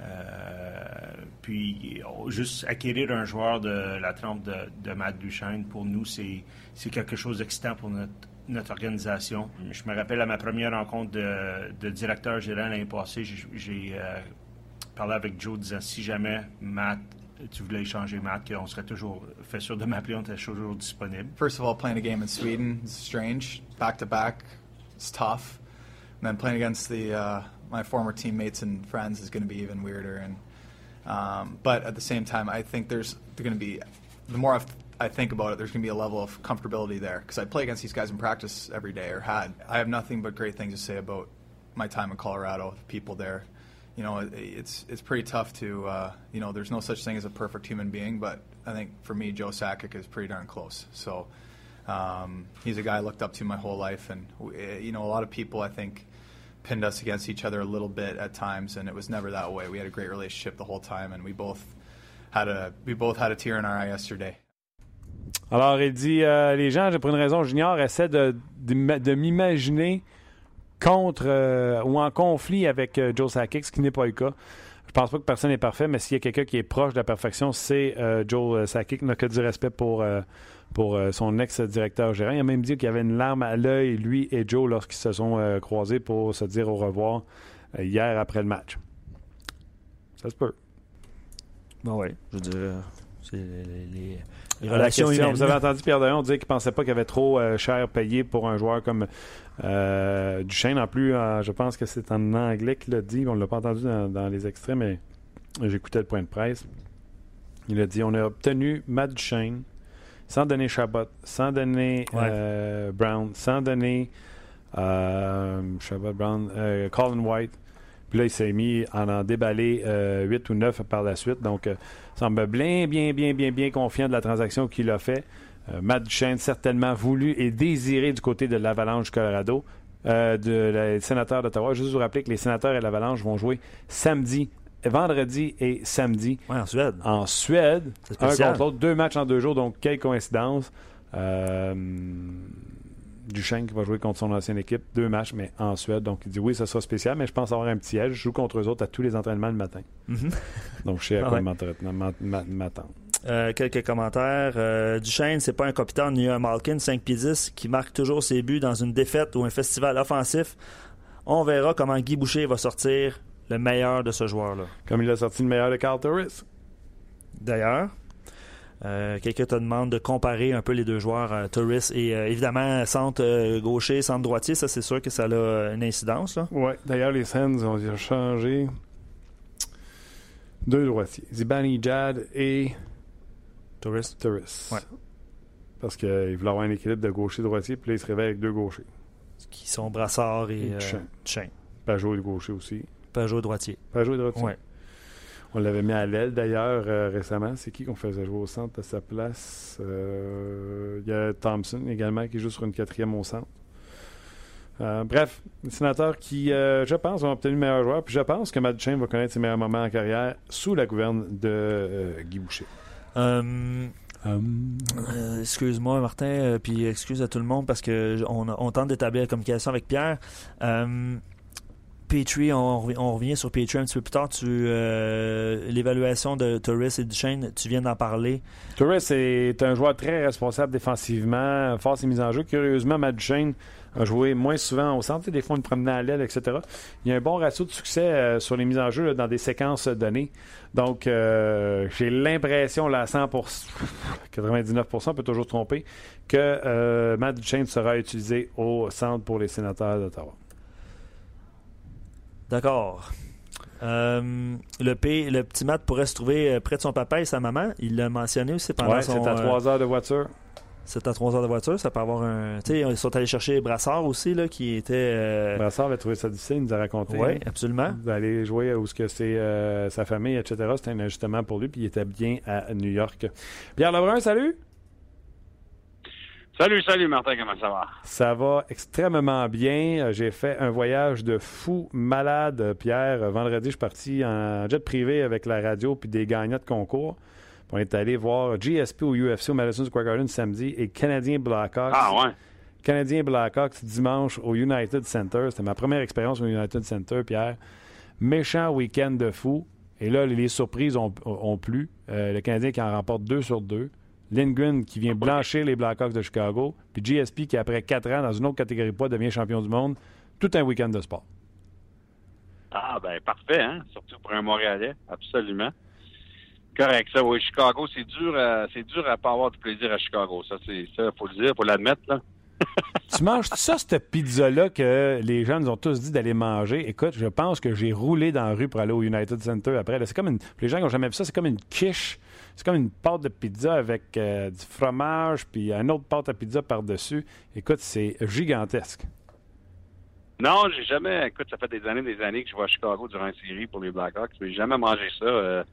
Speaker 7: Euh, puis, on- juste acquérir un joueur de la trempe de, de Matt Duchesne, pour nous, c'est c'est quelque chose d'excitant pour notre, notre organisation. Je me rappelle à ma première rencontre de, de directeur général l'année passée, j'ai- j'ai euh, parlé avec Joe disant si jamais Matt, tu voulais échanger Matt, qu'on serait toujours fait sûr de m'appeler, on était toujours disponible.
Speaker 6: First of all, playing a game in Sweden is strange. Back to back, it's tough. And then playing against the uh, my former teammates and friends is going to be even weirder. And um, but at the same time, I think there's going to be the more I've, I think about it, there's going to be a level of comfortability there because I play against these guys in practice every day or had. I have nothing but great things to say about my time in Colorado, the people there. You know, it's it's pretty tough to uh, you know. There's no such thing as a perfect human being, but I think for me, Joe Sakic is pretty darn close. So um, he's a guy I looked up to my whole life, and you know, a lot of people I think pinned us against each other a little bit at times, and it was never that way. We had a great relationship the whole time, and we both had a we both had a tear in our eye yesterday.
Speaker 1: Alors, il dit euh, les gens, pour une raison j'ignore, essaient de, de, de m'imaginer contre euh, ou en conflit avec euh, Joe Sakic, ce qui n'est pas le cas. Je pense pas que personne n'est parfait, mais s'il y a quelqu'un qui est proche de la perfection, c'est euh, Joe Sakic. N'a que du respect pour, pour son ex-directeur gérant. Il a même dit qu'il y avait une larme à l'œil, lui et Joe, lorsqu'ils se sont croisés pour se dire au revoir hier après le match. Ça se peut.
Speaker 2: Ben oui, je veux dire, c'est les,
Speaker 1: Vous avez entendu Pierre Daillon dire qu'il ne pensait pas qu'il y avait trop cher payé pour un joueur comme euh, Duchesne, en plus, euh, je pense que c'est en anglais qu'il l'a dit. On ne l'a pas entendu dans, les extraits, mais j'écoutais le point de presse. Il a dit on a obtenu Matt Duchesne sans donner Chabot, sans donner euh, Brown, sans donner Chabot, Brown, Colin White. Puis là, il s'est mis à en déballer 8 ou 9 par la suite. Donc, il semble bien, bien, bien, bien, bien confiant de la transaction qu'il a fait. Euh, Matt Duchesne, certainement voulu et désiré du côté de l'Avalanche Colorado, euh, de les sénateurs d'Ottawa. Juste vous rappeler que les sénateurs et l'Avalanche vont jouer samedi, vendredi et samedi.
Speaker 2: en Suède.
Speaker 1: En Suède. Un contre l'autre, deux matchs en deux jours, donc quelle coïncidence. Euh, Duchesne qui va jouer contre son ancienne équipe, deux matchs, mais en Suède. Donc, il dit oui, ça sera spécial, mais je pense avoir un petit edge. Je joue contre eux autres à tous les entraînements le matin. Mm-hmm. Donc, je sais à quoi m'attendre.
Speaker 2: Euh, quelques commentaires. Euh, Duchesne, c'est pas un capitaine ni un Malkin 5 pieds 10 qui marque toujours ses buts dans une défaite ou un festival offensif. On verra comment Guy Boucher va sortir le meilleur de ce joueur-là.
Speaker 1: Comme il a sorti le meilleur de Carl Torres.
Speaker 2: D'ailleurs, quelqu'un te demande de comparer un peu les deux joueurs, euh, Torres et évidemment centre gaucher, centre droitier. Ça, c'est sûr que ça a une incidence.
Speaker 1: Oui, d'ailleurs, les scènes ont changé. Deux droitiers, Zibani Jad et
Speaker 2: Tourist.
Speaker 1: Tourist. Ouais. Parce qu'il voulait avoir un équilibre de gaucher-droitier, puis là, il se réveille avec deux gauchers.
Speaker 2: Qui sont Brassard et, et
Speaker 1: euh, Pajot est gaucher aussi.
Speaker 2: Pajot droitier.
Speaker 1: Pajot droitier.
Speaker 2: Ouais.
Speaker 1: On l'avait mis à l'aile d'ailleurs euh, récemment. C'est qui qu'on faisait jouer au centre à sa place? Euh, Il y a Thompson également qui joue sur une quatrième au centre. Euh, bref, les sénateurs qui, je pense, ont obtenu le meilleur joueur. Puis je pense que Matt va connaître ses meilleurs moments en carrière sous la gouverne de Guy Boucher.
Speaker 2: Euh, excuse-moi, Martin, euh, puis excuse à tout le monde parce que on, tente d'établir la communication avec Pierre. Petrie, on, revient sur Petrie un petit peu plus tard. l'évaluation de Torres et Duchesne, tu viens d'en parler.
Speaker 1: Torres est un joueur très responsable défensivement, force et mise en jeu. Curieusement, Matt Duchesne a joué moins souvent au centre, des fois une promenade à l'aile, etc. Il y a un bon ratio de succès euh, sur les mises en jeu dans des séquences données. Donc, euh, j'ai l'impression, là, à 100 99 on peut toujours tromper, que euh, Matt Duchesne sera utilisé au centre pour les sénateurs d'Ottawa.
Speaker 2: D'accord. le, P, le petit Matt pourrait se trouver près de son papa et sa maman. Il l'a mentionné aussi pendant
Speaker 1: ouais,
Speaker 2: son...
Speaker 1: c'est à trois heures de voiture
Speaker 2: c'est à trois heures de voiture, ça peut avoir un. Tu sais, ils sont allés chercher Brassard aussi, là, qui était. Euh,
Speaker 1: Brassard avait trouvé ça difficile, il nous a raconté.
Speaker 2: Oui, absolument.
Speaker 1: D'aller jouer où ce que c'est euh, sa famille, etc. C'était un ajustement pour lui, puis il était bien à New York. Pierre Lebrun, salut!
Speaker 8: Salut, salut Martin, comment ça va?
Speaker 1: Ça va extrêmement bien. J'ai fait un voyage de fou malade, Pierre. Vendredi, je suis parti en jet privé avec la radio puis des gagnants de concours. On est allé voir GSP au UFC au Madison Square Garden samedi et Canadien Blackhawks.
Speaker 8: Ah ouais?
Speaker 1: Canadien Blackhawks dimanche au United Center. C'était ma première expérience au United Center, Pierre. Méchant week-end de fou. Et là, les surprises ont, ont plu. Euh, le Canadien qui en remporte deux sur deux. Lindgren qui vient blanchir les Blackhawks de Chicago. Puis GSP qui, après quatre ans, dans une autre catégorie poids, devient champion du monde. Tout un week-end de sport.
Speaker 8: Ah, ben parfait, hein? Surtout pour un Montréalais, absolument. Correct, ça, oui. Chicago, c'est dur, à, c'est dur à pas avoir du plaisir à Chicago. Ça, c'est ça, faut le dire, faut l'admettre, là.
Speaker 1: tu manges ça, cette pizza-là que les gens nous ont tous dit d'aller manger? Écoute, je pense que j'ai roulé dans la rue pour aller au United Center après. C'est comme une... Les gens qui n'ont jamais vu ça, c'est comme une quiche. C'est comme une pâte de pizza avec euh, du fromage, puis un autre pâte à pizza par-dessus. Écoute, c'est gigantesque.
Speaker 8: Non, j'ai jamais. Écoute, ça fait des années, des années que je vais à Chicago durant une série pour les Blackhawks, j'ai jamais mangé ça. Euh,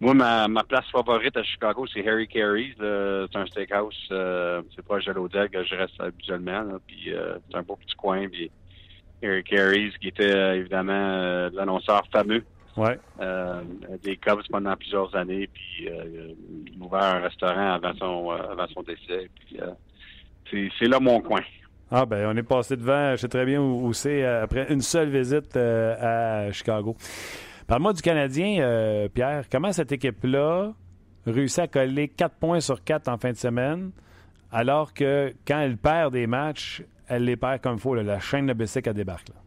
Speaker 8: moi, ma, place favorite à Chicago, c'est Harry Carey's. C'est un steakhouse. Euh, c'est proche de l'hôtel que je reste habituellement. puis c'est un beau petit coin. Puis Harry Carey's, qui était évidemment l'annonceur fameux
Speaker 1: ouais.
Speaker 8: des Cubs pendant plusieurs années. Puis il a ouvert un restaurant avant son, avant son décès. Puis c'est là mon coin.
Speaker 1: Ah, ben, on est passé devant, je sais très bien où, c'est, euh, après une seule visite euh, à Chicago. Parle-moi du Canadien, euh, Pierre. Comment cette équipe-là réussit à coller 4 points sur 4 en fin de semaine, alors que quand elle perd des matchs, elle les perd comme il faut. la chaîne de Bessic, a débarque. Là?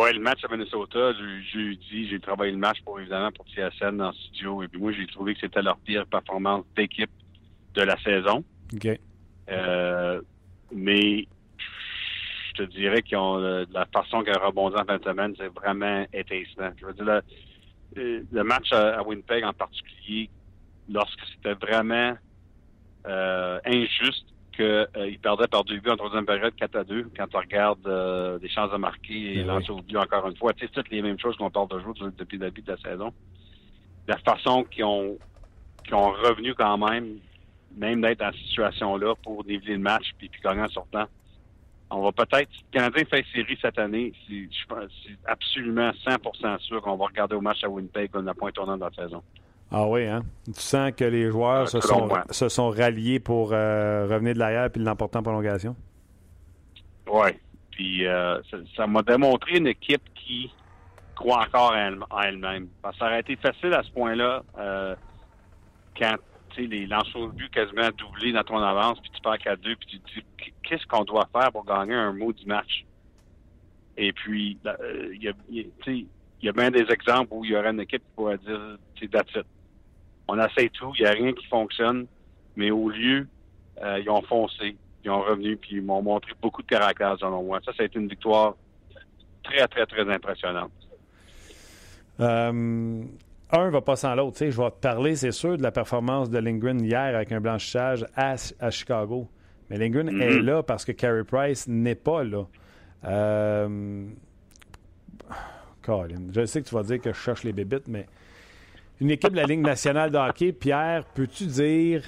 Speaker 8: Oui, le match à Minnesota, jeudi, j'ai travaillé le match pour évidemment pour TSN dans le studio. Et puis moi, j'ai trouvé que c'était leur pire performance d'équipe de la saison.
Speaker 1: OK.
Speaker 8: Euh, mais je te dirais qu'ils ont la façon qu'elle rebondit en fin de semaine, c'est vraiment étincelant. Je veux dire, le, le match à, Winnipeg en particulier, lorsque c'était vraiment euh, injuste qu'ils euh, perdaient par deux buts en troisième période 4 à 2, quand on regarde euh, les chances de marquer et ben lancer au but encore une fois. c'est toutes les mêmes choses qu'on parle de depuis le début de la saison. La façon qu'ils ont, ont revenu quand même même d'être dans cette situation-là pour niveler le match puis, puis gagner en sortant. On va peut-être, si le Canadien fait série cette année, c'est absolument 100% sûr qu'on va regarder au match à Winnipeg comme la point tournante de la saison.
Speaker 1: Ah oui, hein? Tu sens que les joueurs se, sont, se sont ralliés pour euh, revenir de l'arrière puis l'emporter en prolongation?
Speaker 8: Oui. Puis euh, ça m'a démontré une équipe qui croit encore en elle-même. Parce que ça aurait été facile à ce point-là euh, quand les lancers de but quasiment doublés dans ton avance, puis tu perds 4-2, puis tu te dis qu'est-ce qu'on doit faire pour gagner un mot du match? Et puis, euh, il y, a, bien des exemples où il y aurait une équipe qui pourrait dire that's it. On essaie tout, il n'y a rien qui fonctionne, mais au lieu, euh, ils ont foncé, ils ont revenu, puis ils m'ont montré beaucoup de caractère, selon moi. Ça, ça a été une victoire très, très, très impressionnante.
Speaker 1: Euh, un va pas sans l'autre. Je vais te parler, c'est sûr, de la performance de Lindgren hier avec un blanchissage à, Chicago. Mais Lindgren est mm-hmm. là parce que Carey Price n'est pas là. Euh... Colin, je sais que tu vas dire que je cherche les bébites, mais une équipe de la Ligue nationale de hockey, Pierre, peux-tu dire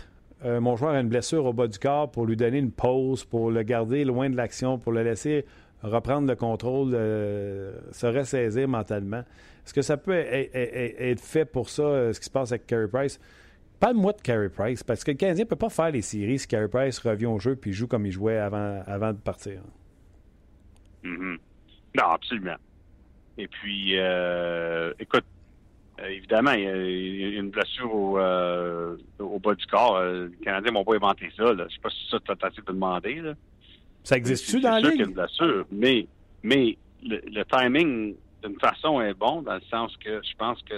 Speaker 1: euh, mon joueur a une blessure au bas du corps pour lui donner une pause, pour le garder loin de l'action, pour le laisser reprendre le contrôle, euh, se ressaisir mentalement? Est-ce que ça peut être fait pour ça, euh, ce qui se passe avec Carey Price? Parle-moi de Carey Price, parce que le Canadien ne peut pas faire les séries si Carey Price revient au jeu et joue comme il jouait avant, avant de partir.
Speaker 8: Mm-hmm. Non, absolument. Et puis, écoute, évidemment, il y, a, une blessure au, bas du corps. les Canadiens m'ont pas inventé ça. Je ne sais pas si ça, tu as tenté de demander.
Speaker 1: Ça existe-tu dans la ligue?
Speaker 8: qu'il y a une blessure, mais, mais le timing d'une façon est bon, dans le sens que je pense que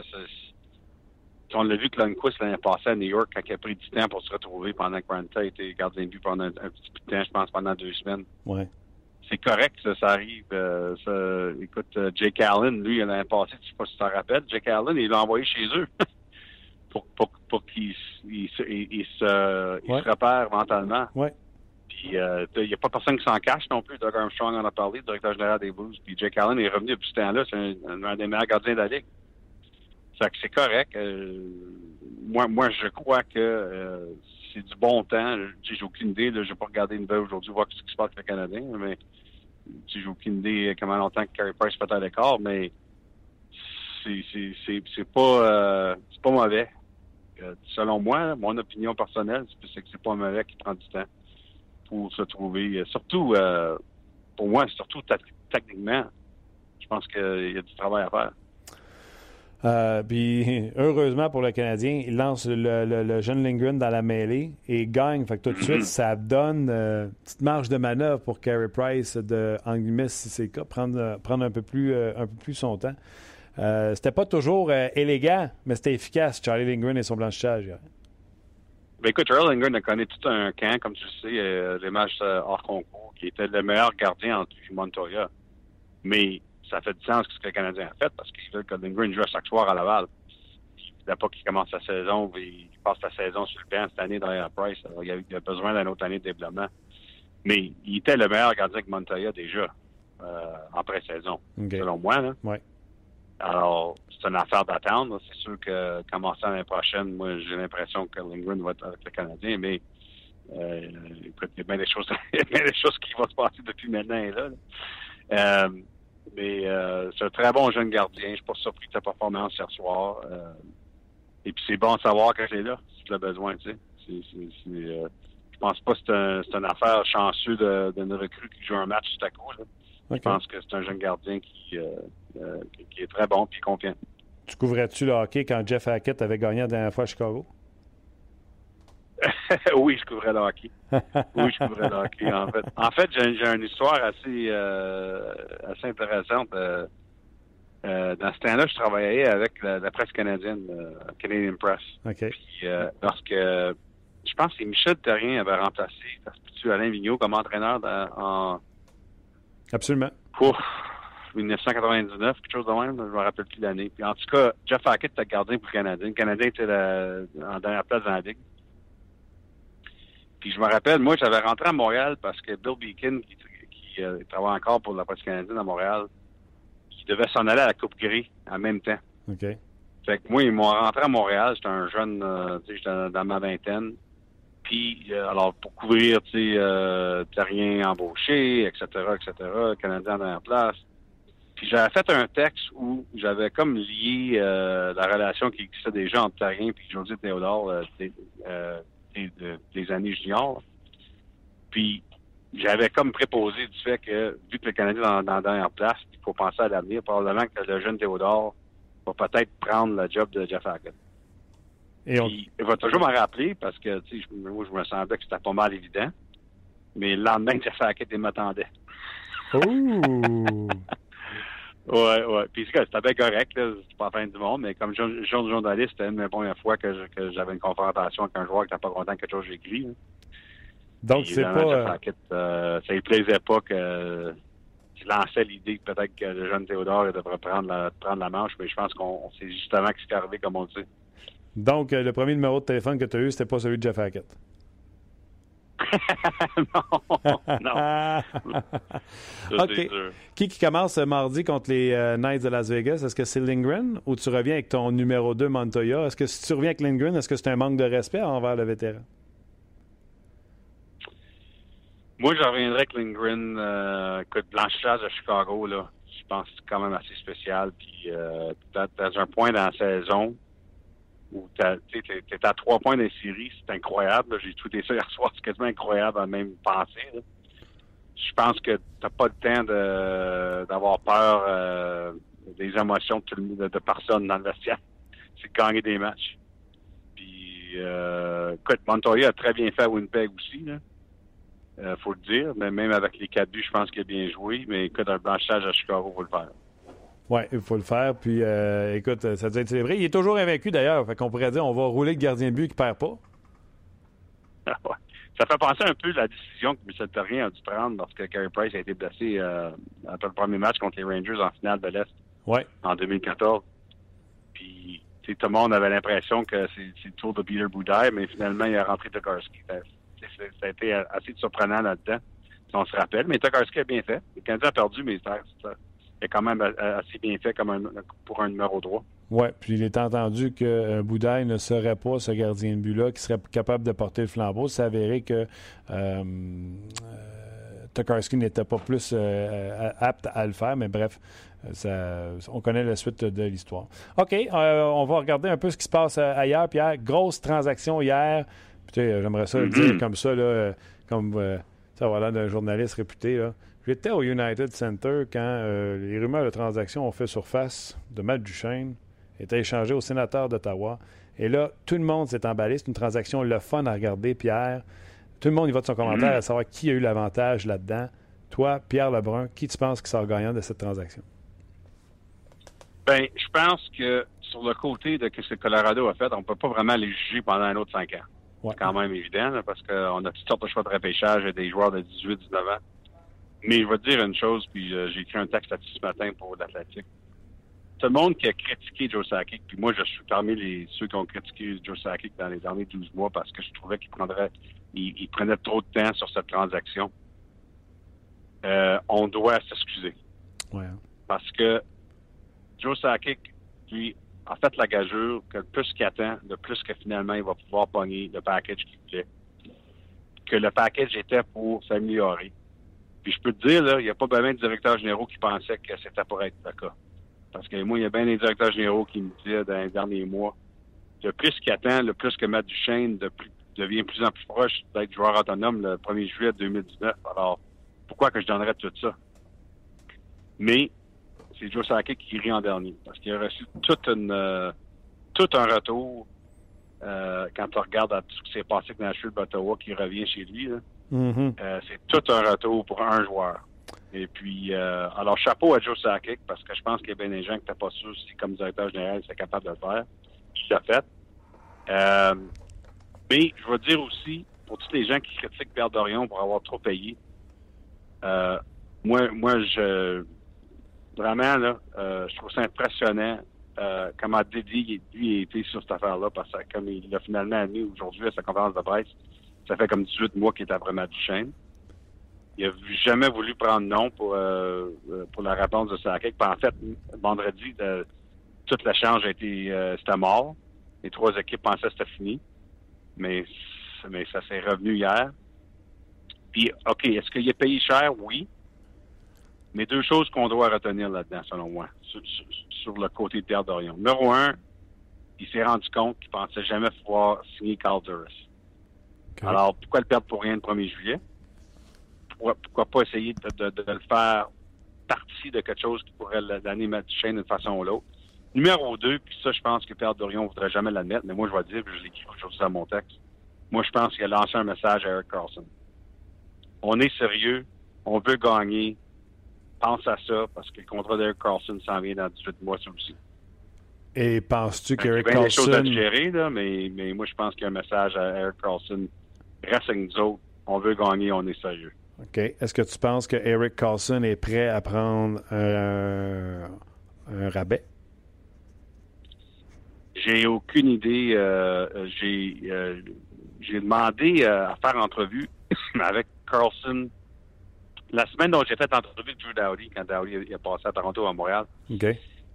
Speaker 8: on l'a vu que Lundqvist l'année passée à New York, quand il a pris du temps pour se retrouver pendant que Granta était gardien de but pendant un, petit peu de temps, je pense pendant deux semaines.
Speaker 1: Ouais.
Speaker 8: C'est correct, ça, ça arrive. Euh, écoute, euh, Jake Allen, lui, l'année passée, je sais pas si tu t'en rappelles, Jake Allen, il l'a envoyé chez eux pour, pour, pour qu'il il, se, il se repère mentalement.
Speaker 1: Ouais.
Speaker 8: Il euh, n'y a pas personne qui s'en cache non plus. Doug Armstrong en a parlé, le directeur général des Blues. Puis Jake Allen est revenu depuis ce temps-là. C'est un, des meilleurs gardiens de la Ligue. c'est correct. Euh, moi, moi, je crois que euh, c'est du bon temps. J'ai aucune idée. Je n'ai pas regardé une nouvelle aujourd'hui, voir ce qui se passe avec le Canadien. Mais j'ai aucune idée comment longtemps que Carey Price fait à l'écart. Mais c'est pas, pas mauvais. selon moi, mon opinion personnelle, c'est que c'est pas mauvais qui prend du temps pour se trouver. Euh, surtout, euh, pour moi, surtout techniquement, je pense qu'il y a du travail à faire.
Speaker 1: Euh, puis, heureusement pour le Canadien, il lance le, jeune Lindgren dans la mêlée et gagne. Fait que tout de suite, ça donne une petite marge de manœuvre pour Carey Price de, en guillemets, si c'est le cas, prendre, prendre un, peu plus, un peu plus son temps. c'était pas toujours élégant, mais c'était efficace, Charlie Lindgren et son blanchissage.
Speaker 8: Ben écoute, Earl Lindgren a connu tout un camp, comme tu sais, euh, les matchs euh, hors concours, qui était le meilleur gardien entre Montoya. Mais ça fait du sens ce que le Canadien a fait parce qu'il veut que Lindgren joue chaque soir à Laval. Il ne pas qu'il commence la saison, il passe la saison sur le banc cette année dans la Price. il, a, il a besoin d'une autre année de développement. Mais il était le meilleur gardien que Montoya déjà euh, en pré-saison, selon moi. Là.
Speaker 1: Ouais.
Speaker 8: Alors, c'est une affaire d'attendre. C'est sûr que commençant l'année prochaine, moi, j'ai l'impression que Lindgren va être avec le Canadien, mais euh, écoute, il y a bien des choses, bien des choses qui vont se passer depuis maintenant et là. Euh, mais euh, c'est un très bon jeune gardien. Je suis pas surpris de sa performance hier soir. Euh, et puis c'est bon de savoir que c'est là, si tu as besoin, tu sais. C'est, c'est, c'est, euh, je pense pas que c'est, un, c'est une affaire chanceuse de, recrue qui joue un match tout à coup. Là. Je pense que c'est un jeune gardien qui, euh, euh, qui est très bon et confiant.
Speaker 1: Tu couvrais-tu le hockey quand Jeff Hackett avait gagné la dernière fois à Chicago?
Speaker 8: oui, je couvrais le hockey. Oui, je couvrais le hockey, en fait. En fait, j'ai, une histoire assez, euh, assez intéressante. Euh, euh, dans ce temps-là, je travaillais avec la, la presse canadienne, Canadian Press. Puis, lorsque, je pense que Michel Terrien avait remplacé, Alain Vigneault comme entraîneur dans, en...
Speaker 1: Absolument.
Speaker 8: Ouf, 1999, quelque chose de même, je me rappelle plus l'année. Puis en tout cas, Jeff Hackett était gardien pour le Canadien. Le Canadien était la, en dernière place dans la ligue. Puis je me rappelle, moi, j'avais rentré à Montréal parce que Bill Beacon, qui, qui euh, travaille encore pour la presse canadienne à Montréal, qui devait s'en aller à la Coupe Gris en même temps.
Speaker 1: OK.
Speaker 8: Fait que moi, ils m'ont rentré à Montréal. J'étais un jeune, euh, tu sais, j'étais dans ma vingtaine. Puis, euh, alors, pour couvrir, tu sais, euh, rien embauché, etc., etc., Canadien dans la place. Puis j'avais fait un texte où j'avais comme lié euh, la relation qui existait déjà entre Terrien et José Théodore euh, des, euh, des, années juniors. Puis j'avais comme préposé du fait que, vu que le Canadien est dans, dans la dernière place, il faut penser à l'avenir, probablement que le jeune Théodore va peut-être prendre le job de Jeff Hackett. Et on... Puis, il va toujours m'en rappeler parce que, moi, je me semblais que c'était pas mal évident. Mais le lendemain, Jeff Hackett, il m'attendait.
Speaker 1: Ouh!
Speaker 8: Ouais, ouais. Puis c'était bien correct. C'est pas la fin du monde, mais comme jeune journaliste, c'était une des premières fois que, que j'avais une confrontation avec un joueur qui n'était pas content de quelque chose que j'écris.
Speaker 1: Donc, c'est pas. Euh...
Speaker 8: Euh, ça lui plaisait pas que je lançais l'idée que peut-être que le jeune Théodore devrait prendre la, prendre la manche, mais je pense qu'on sait justement ce qui est arrivé, comme on dit.
Speaker 1: Donc, euh, le premier numéro de téléphone que tu as eu, c'était pas celui de Jeff Hackett?
Speaker 8: non, non.
Speaker 1: OK. Qui qui commence mardi contre les euh, Knights de Las Vegas? Est-ce que c'est Lindgren ou tu reviens avec ton numéro 2 Montoya? Est-ce que si tu reviens avec Lindgren, est-ce que c'est un manque de respect envers le vétéran?
Speaker 8: Moi, je reviendrai avec Lindgren. Euh, écoute, blanchissage à Chicago, là, je pense que c'est quand même assez spécial. Puis, euh, dans un point dans la saison où tu à trois points dans série, c'est incroyable. J'ai tweeté ça hier soir, c'est quasiment incroyable à même penser. Je pense que t'as pas le temps d'avoir peur euh, des émotions de, personnes dans le vestiaire. C'est de gagner des matchs. Puis, euh, écoute, Montoya a très bien fait à Winnipeg aussi. Là. Euh, faut le dire. Mais même avec les quatre buts, je pense qu'il a bien joué. Mais écoute, un blanchage à Chicago, faut le faire.
Speaker 1: Oui, il faut le faire. Puis, euh, écoute, ça doit être célébré. Il est toujours invaincu, d'ailleurs. Fait qu'on pourrait dire on va rouler le gardien de but qui perd pas.
Speaker 8: ça fait penser un peu à la décision que Michel Terrien a dû prendre lorsque Carey Price a été blessé euh, après le premier match contre les Rangers en finale de l'Est
Speaker 1: ouais.
Speaker 8: en 2014. Puis, tout le monde avait l'impression que c'est le tour de Peter Boudaille, mais finalement, il a rentré Tokarski. Ça, ça a été assez surprenant là-dedans, si on se rappelle. Mais Tokarski a bien fait. Le Canadien a perdu, mais ça, ça est quand même assez bien fait comme un, pour un numéro 3.
Speaker 1: Oui, puis il est entendu que euh, Boudaille ne serait pas ce gardien de but-là qui serait capable de porter le flambeau. C'est avéré que euh, euh, Tokarski n'était pas plus euh, apte à le faire, mais bref, ça, on connaît la suite de l'histoire. OK, on va regarder un peu ce qui se passe ailleurs. Pierre, grosse transaction hier. J'aimerais ça le
Speaker 8: Mm-hmm.
Speaker 1: dire comme ça, là, comme ça va l'air d'un journaliste réputé. Là. J'étais au United Center quand euh, les rumeurs de transaction ont fait surface de Matt Duchesne, était échangé au sénateur d'Ottawa. Et là, tout le monde s'est emballé. C'est une transaction le fun à regarder, Pierre. Tout le monde y va de son commentaire à savoir qui a eu l'avantage là-dedans. Toi, Pierre Lebrun, qui tu penses qui sort gagnant de cette transaction?
Speaker 8: Ben, je pense que sur le côté de ce que Colorado a fait, on ne peut pas vraiment les juger pendant un autre cinq ans. C'est quand même évident, parce qu'on a toutes sortes de choix de repêchage et des joueurs de 18-19 ans. Mais je vais te dire une chose, puis euh, j'ai écrit un texte là-dessus ce matin pour l'Atlantique. Tout le monde qui a critiqué Joe Sakic, puis moi je suis parmi les ceux qui ont critiqué Joe Sakic dans les derniers 12 mois parce que je trouvais qu'il prendrait il, prenait trop de temps sur cette transaction. Euh, on doit s'excuser.
Speaker 1: Ouais.
Speaker 8: Parce que Joe Sakic, lui, a fait la gageure que le plus qu'il attend, le plus que finalement il va pouvoir pogner le package qu'il voulait. Que le package était pour s'améliorer. Puis je peux te dire, il n'y a pas bien de directeurs généraux qui pensaient que c'était pour être le cas. Parce que moi, il y a bien des directeurs généraux qui me disaient dans les derniers mois, le plus qu'il attend, le plus que Matt Duchesne devient plus en plus proche d'être joueur autonome le 1er juillet 2019. Alors, pourquoi que je donnerais tout ça? Mais c'est Joe Sakic qui rit en dernier. Parce qu'il a reçu toute une, euh, tout un retour euh, quand on regarde à tout ce qui s'est passé avec Nashville Ottawa qui revient chez lui.
Speaker 1: Mm-hmm.
Speaker 8: Euh, c'est tout un retour pour un joueur. Et puis, euh, alors, chapeau à Joe Sakic, parce que je pense qu'il y a bien des gens qui n'étaient pas sûrs si, comme directeur général, c'est capable de le faire. Il l'a fait. Euh, mais je veux dire aussi, pour tous les gens qui critiquent Pierre Dorion pour avoir trop payé, moi, moi, je vraiment, là, je trouve ça impressionnant comment dédié lui a été sur cette affaire-là, parce que comme il a finalement admis aujourd'hui à sa conférence de presse, ça fait comme 18 mois qu'il est après Duchesne. Il n'a jamais voulu prendre nom pour, euh, euh, pour la réponse de Sakic. En fait, vendredi, toute la change a été euh, c'était mort. Les trois équipes pensaient que c'était fini. Mais, mais ça s'est revenu hier. Puis, OK, est-ce qu'il est payé cher? Oui. Mais deux choses qu'on doit retenir là-dedans, selon moi, sur, le côté de Pierre Dorion. Numéro un, il s'est rendu compte qu'il pensait jamais pouvoir signer Carl Duras. Alors, pourquoi le perdre pour rien le 1er juillet? Pourquoi, pas essayer de, le faire partie de quelque chose qui pourrait l'année chaîne d'une façon ou l'autre? Numéro 2, puis ça, je pense que Pierre Dorion ne voudrait jamais l'admettre, mais moi, je vais dire, puis je l'écris aujourd'hui dans mon texte. Moi, je pense qu'il a lancé un message à Eric Carlson. On est sérieux, on veut gagner, pense à ça, parce que le contrat d'Eric Carlson s'en vient dans 18 mois, ça aussi.
Speaker 1: Et penses-tu qu'Eric
Speaker 8: Carlson... Il y a des
Speaker 1: choses
Speaker 8: à gérer, là, mais, mais moi, je pense qu'il y a un message à Eric Carlson reste avec nous autres. On veut gagner, on est sérieux.
Speaker 1: OK. Est-ce que tu penses que Eric Carlson est prêt à prendre un, rabais?
Speaker 8: J'ai aucune idée. Euh, j'ai euh, j'ai demandé euh, à faire entrevue avec Carlson la semaine dont j'ai fait entrevue avec Drew Dowdy, quand Dowdy est passé à Toronto à Montréal.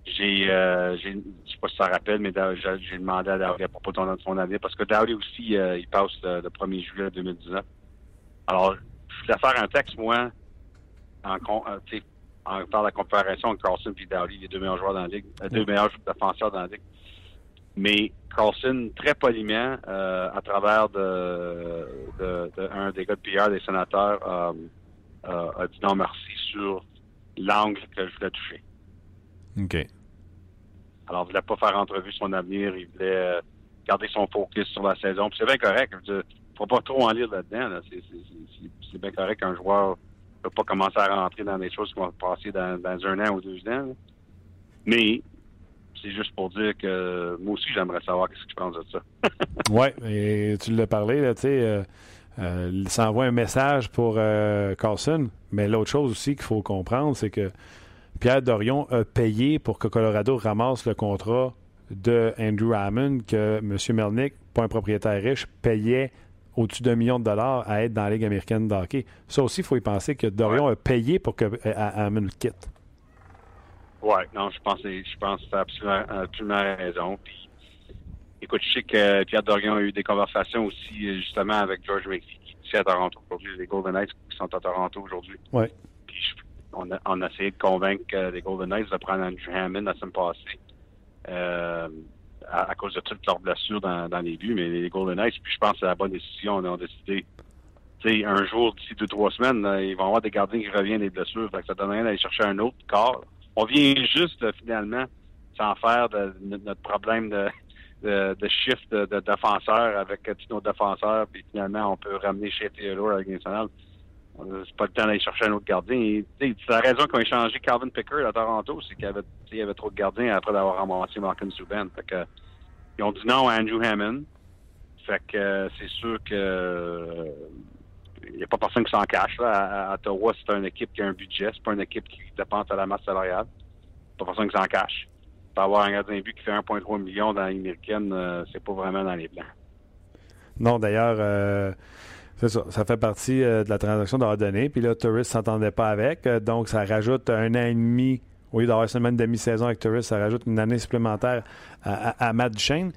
Speaker 8: J'ai, euh, je sais pas si ça rappelle, mais j'ai demandé à Dowdy à propos de son avis, parce que Dowdy aussi, euh, il passe le, 1er juillet 2019. Alors, je voulais faire un texte, moi, en, euh, en faire la comparaison entre Carlson et Dowdy, les deux meilleurs joueurs dans la ligue, les deux meilleurs défenseurs dans la ligue. Mais Carlson, très poliment, euh, à travers de, de, de, un des gars de PR des sénateurs, euh, a dit non merci sur l'angle que je voulais toucher.
Speaker 1: OK.
Speaker 8: Alors, il voulait pas faire entrevue son avenir. Il voulait euh, garder son focus sur la saison. Puis c'est bien correct. Il ne faut pas trop en lire là-dedans. C'est bien correct qu'un joueur ne peut pas commencer à rentrer dans des choses qui vont se passer dans, un an ou deux ans. Mais c'est juste pour dire que moi aussi, j'aimerais savoir ce que tu penses de ça.
Speaker 1: oui, et tu l'as parlé, là, tu sais. Euh, euh, il s'envoie un message pour Carlson, mais l'autre chose aussi qu'il faut comprendre, c'est que Pierre Dorion a payé pour que Colorado ramasse le contrat de Andrew Hammond que M. Melnick, pas un propriétaire riche, payait au-dessus d'un million de dollars à être dans la Ligue américaine de hockey. Ça aussi, il faut y penser que Dorion a payé pour que euh, Hammond quitte.
Speaker 8: Oui, non, je pense, je pense que tu as absolument, raison. Écoute, je sais que Pierre Dorion a eu des conversations aussi, justement, avec George McPhee, qui est à Toronto aujourd'hui, les Golden Knights qui sont à Toronto aujourd'hui.
Speaker 1: Oui
Speaker 8: on a, essayé de convaincre euh, les Golden Knights de prendre Andrew Hammond la semaine passée. Euh, à, cause de toutes leurs blessures dans, les buts, mais les Golden Knights, puis je pense que c'est la bonne décision. On a décidé, tu sais, un jour, d'ici deux, trois semaines, ils vont avoir des gardiens qui reviennent des blessures. Fait que ça donne rien d'aller chercher un autre corps. On vient juste, finalement, s'en faire de, notre problème de, de, shift de, défenseurs avec tous nos défenseurs, puis finalement, on peut ramener chez Taylor à la nationale. C'est pas le temps d'aller chercher un autre gardien. C'est la raison qu'on a échangé Calvin Pickard à Toronto, c'est qu'il y avait, avait trop de gardiens après d'avoir ramassé Martin Subban. Fait ils ont dit non à Andrew Hammond. Fait que c'est sûr que il n'y a pas personne qui s'en cache. Là. À, Ottawa, c'est une équipe qui a un budget, c'est pas une équipe qui dépend de la masse salariale. Pas personne qui s'en cache. Avoir un gardien de but qui fait 1,3 million dans l'américaine, euh, c'est pas vraiment dans les plans.
Speaker 1: Non, d'ailleurs, euh, c'est ça. Ça fait partie euh, de la transaction d'avoir donné. Puis là, Tourist s'entendait pas avec. donc, ça rajoute un an et demi. Au lieu d'avoir seulement une demi-saison avec Tourist, ça rajoute une année supplémentaire à, à Matt Duchesne.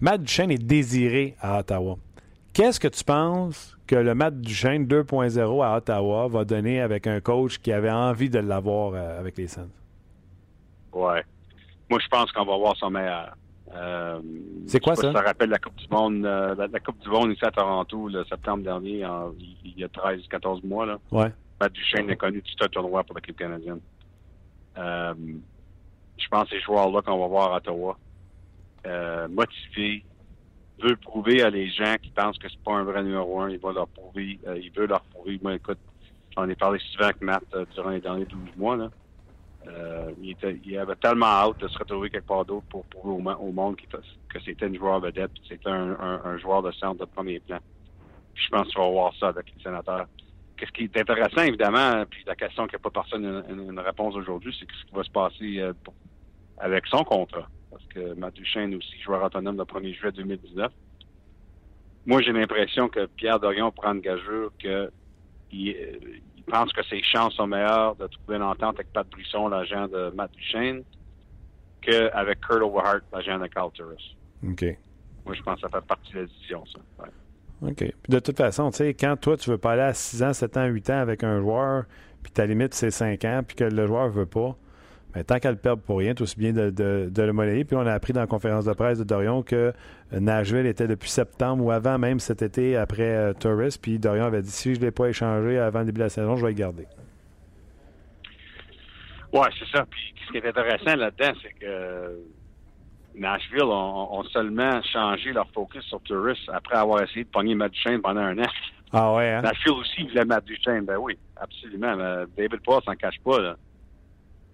Speaker 1: Matt Duchesne est désiré à Ottawa. Qu'est-ce que tu penses que le Matt Duchesne 2.0 à Ottawa va donner avec un coach qui avait envie de l'avoir avec les Saints?
Speaker 8: Ouais. Moi, je pense qu'on va voir son meilleur.
Speaker 1: Euh, c'est quoi ça?
Speaker 8: Ça rappelle la Coupe du Monde, euh, la, Coupe du Monde ici à Toronto, le septembre dernier, il y a 13-14 mois. Là.
Speaker 1: Ouais.
Speaker 8: Matt Duchesne a connu tout un tournoi pour l'équipe canadienne. je pense que ces joueurs-là qu'on va voir à Ottawa, motivés, veut prouver à les gens qui pensent que c'est pas un vrai numéro un, il va leur prouver, euh, il veut leur prouver. Moi, écoute, j'en ai parlé souvent avec Matt euh, durant les derniers 12 mois. Là. Euh, il, était, il, avait tellement hâte de se retrouver quelque part d'autre pour prouver au, monde que c'était un joueur vedette, c'était un, un, joueur de centre de premier plan. je pense qu'on va voir ça avec les sénateurs. Qu'est-ce qui est intéressant, évidemment, puis la question qui n'a pas personne une, une, réponse aujourd'hui, c'est ce qui va se passer avec son contrat parce que Duchesne est aussi joueur autonome le 1er juillet 2019. Moi, j'ai l'impression que Pierre Dorion prend une gageure qu'il il pense que ses chances sont meilleures de trouver une entente avec Pat Brisson, l'agent de Matt Duchesne, qu'avec Kurt Overhart, l'agent de Carl Turris.
Speaker 1: OK.
Speaker 8: Moi, je pense que ça fait partie de la décision, ça.
Speaker 1: OK. de toute façon, tu sais, quand toi, tu veux pas aller à 6 ans, 7 ans, 8 ans avec un joueur, puis ta limite, c'est 5 ans, puis que le joueur veut pas, mais tant qu'elle perd pour rien, tout aussi bien de, de, le monnayer. Puis on a appris dans la conférence de presse de Dorion que euh, Nashville était depuis septembre ou avant même cet été après euh, Torres. Puis Dorion avait dit si je ne l'ai pas échangé avant le début de la saison, je vais le garder.
Speaker 8: Oui, c'est ça. Puis ce qui est intéressant là-dedans, c'est que Nashville ont, seulement changé leur focus sur Turris après avoir essayé de pogner Matt Duchesne pendant un an.
Speaker 1: Ah ouais, hein?
Speaker 8: Nashville aussi voulait Matt Duchesne. Ben oui, absolument. David Paul s'en cache pas, là.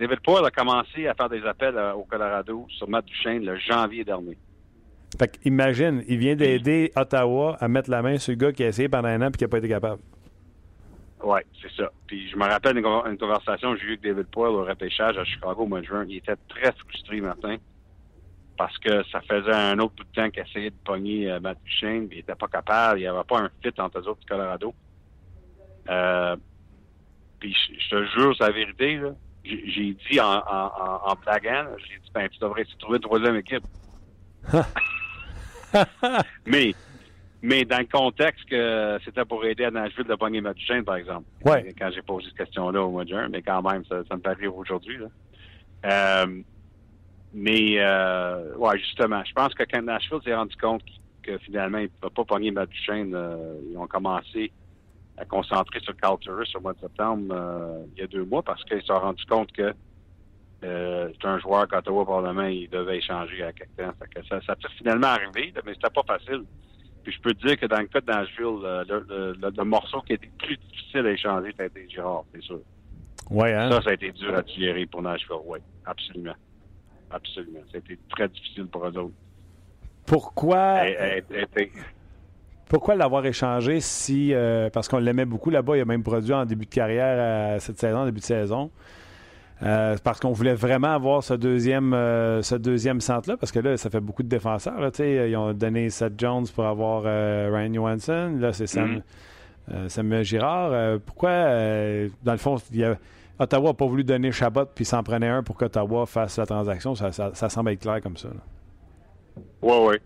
Speaker 8: David Poyle a commencé à faire des appels au Colorado sur Matt Duchesne le janvier dernier.
Speaker 1: Fait imagine, il vient d'aider Ottawa à mettre la main sur le gars qui a essayé pendant un an et qui n'a pas été capable.
Speaker 8: Oui, c'est ça. Puis je me rappelle une, conversation que j'ai eue avec David Poyle au repêchage à Chicago au mois de juin. Il était très frustré matin parce que ça faisait un autre bout de temps qu'il essayait de pogner euh, Matt Duchesne, il n'était pas capable. Il n'y avait pas un fit entre eux autres du Colorado. Euh, puis je, te jure, c'est la vérité, là j'ai dit en, en, en blaguant, j'ai dit, ben, tu devrais trouver une troisième équipe. mais, mais dans le contexte que c'était pour aider à Nashville de pogner Duchesne, par exemple.
Speaker 1: Ouais.
Speaker 8: Quand j'ai posé cette question-là au mois de juin, mais quand même, ça, ça me paraît aujourd'hui. Euh, mais, euh, ouais, justement, je pense que quand Nashville s'est rendu compte que finalement, il ne pouvait pas pogner Duchesne, euh, ils ont commencé à concentrer sur Carl Turris au mois de septembre euh, il y a deux mois parce qu'ils se sont rendus compte que euh, c'est un joueur qu'Ottawa, probablement, il devait échanger à quelqu'un. Ça, ça peut finalement arrivé, mais c'était pas facile. Puis je peux te dire que dans le cas de Nashville, le, le, morceau qui était plus difficile à échanger, ça a été Girard, c'est sûr.
Speaker 1: Ouais, hein?
Speaker 8: Ça, ça a été dur à gérer pour Nashville, oui. Absolument. Absolument. Ça a été très difficile pour eux autres.
Speaker 1: Pourquoi? Pourquoi l'avoir échangé si. Euh, parce qu'on l'aimait beaucoup là-bas, il a même produit en début de carrière euh, cette saison, début de saison. Euh, parce qu'on voulait vraiment avoir ce deuxième, ce deuxième centre-là, parce que là, ça fait beaucoup de défenseurs. Là, ils ont donné Seth Jones pour avoir Ryan Johansson. Là, c'est Sam, mm-hmm. Samuel Girard. pourquoi, dans le fond, Ottawa n'a pas voulu donner Chabot puis s'en prenait un pour qu'Ottawa fasse la transaction? Ça, ça, semble être clair comme ça.
Speaker 8: Oui, oui.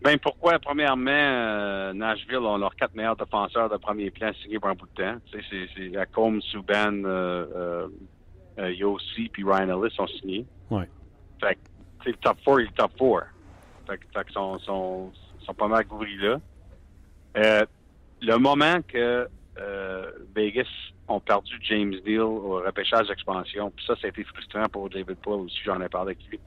Speaker 8: Ben pourquoi? Premièrement, euh, Nashville ont leurs quatre meilleurs défenseurs de premier plan signés pour un bout de temps? C'est Lacombe, Subban, euh, euh, euh, Yossi puis Ryan Ellis sont signés.
Speaker 1: Ouais.
Speaker 8: Fait que le top 4 et le top 4. Fait, fait que sont, sont, sont pas mal couvris là. Euh, le moment que euh, Vegas ont perdu James Deal au repêchage d'expansion, puis ça, ça a été frustrant pour David Paul aussi, j'en ai parlé avec lui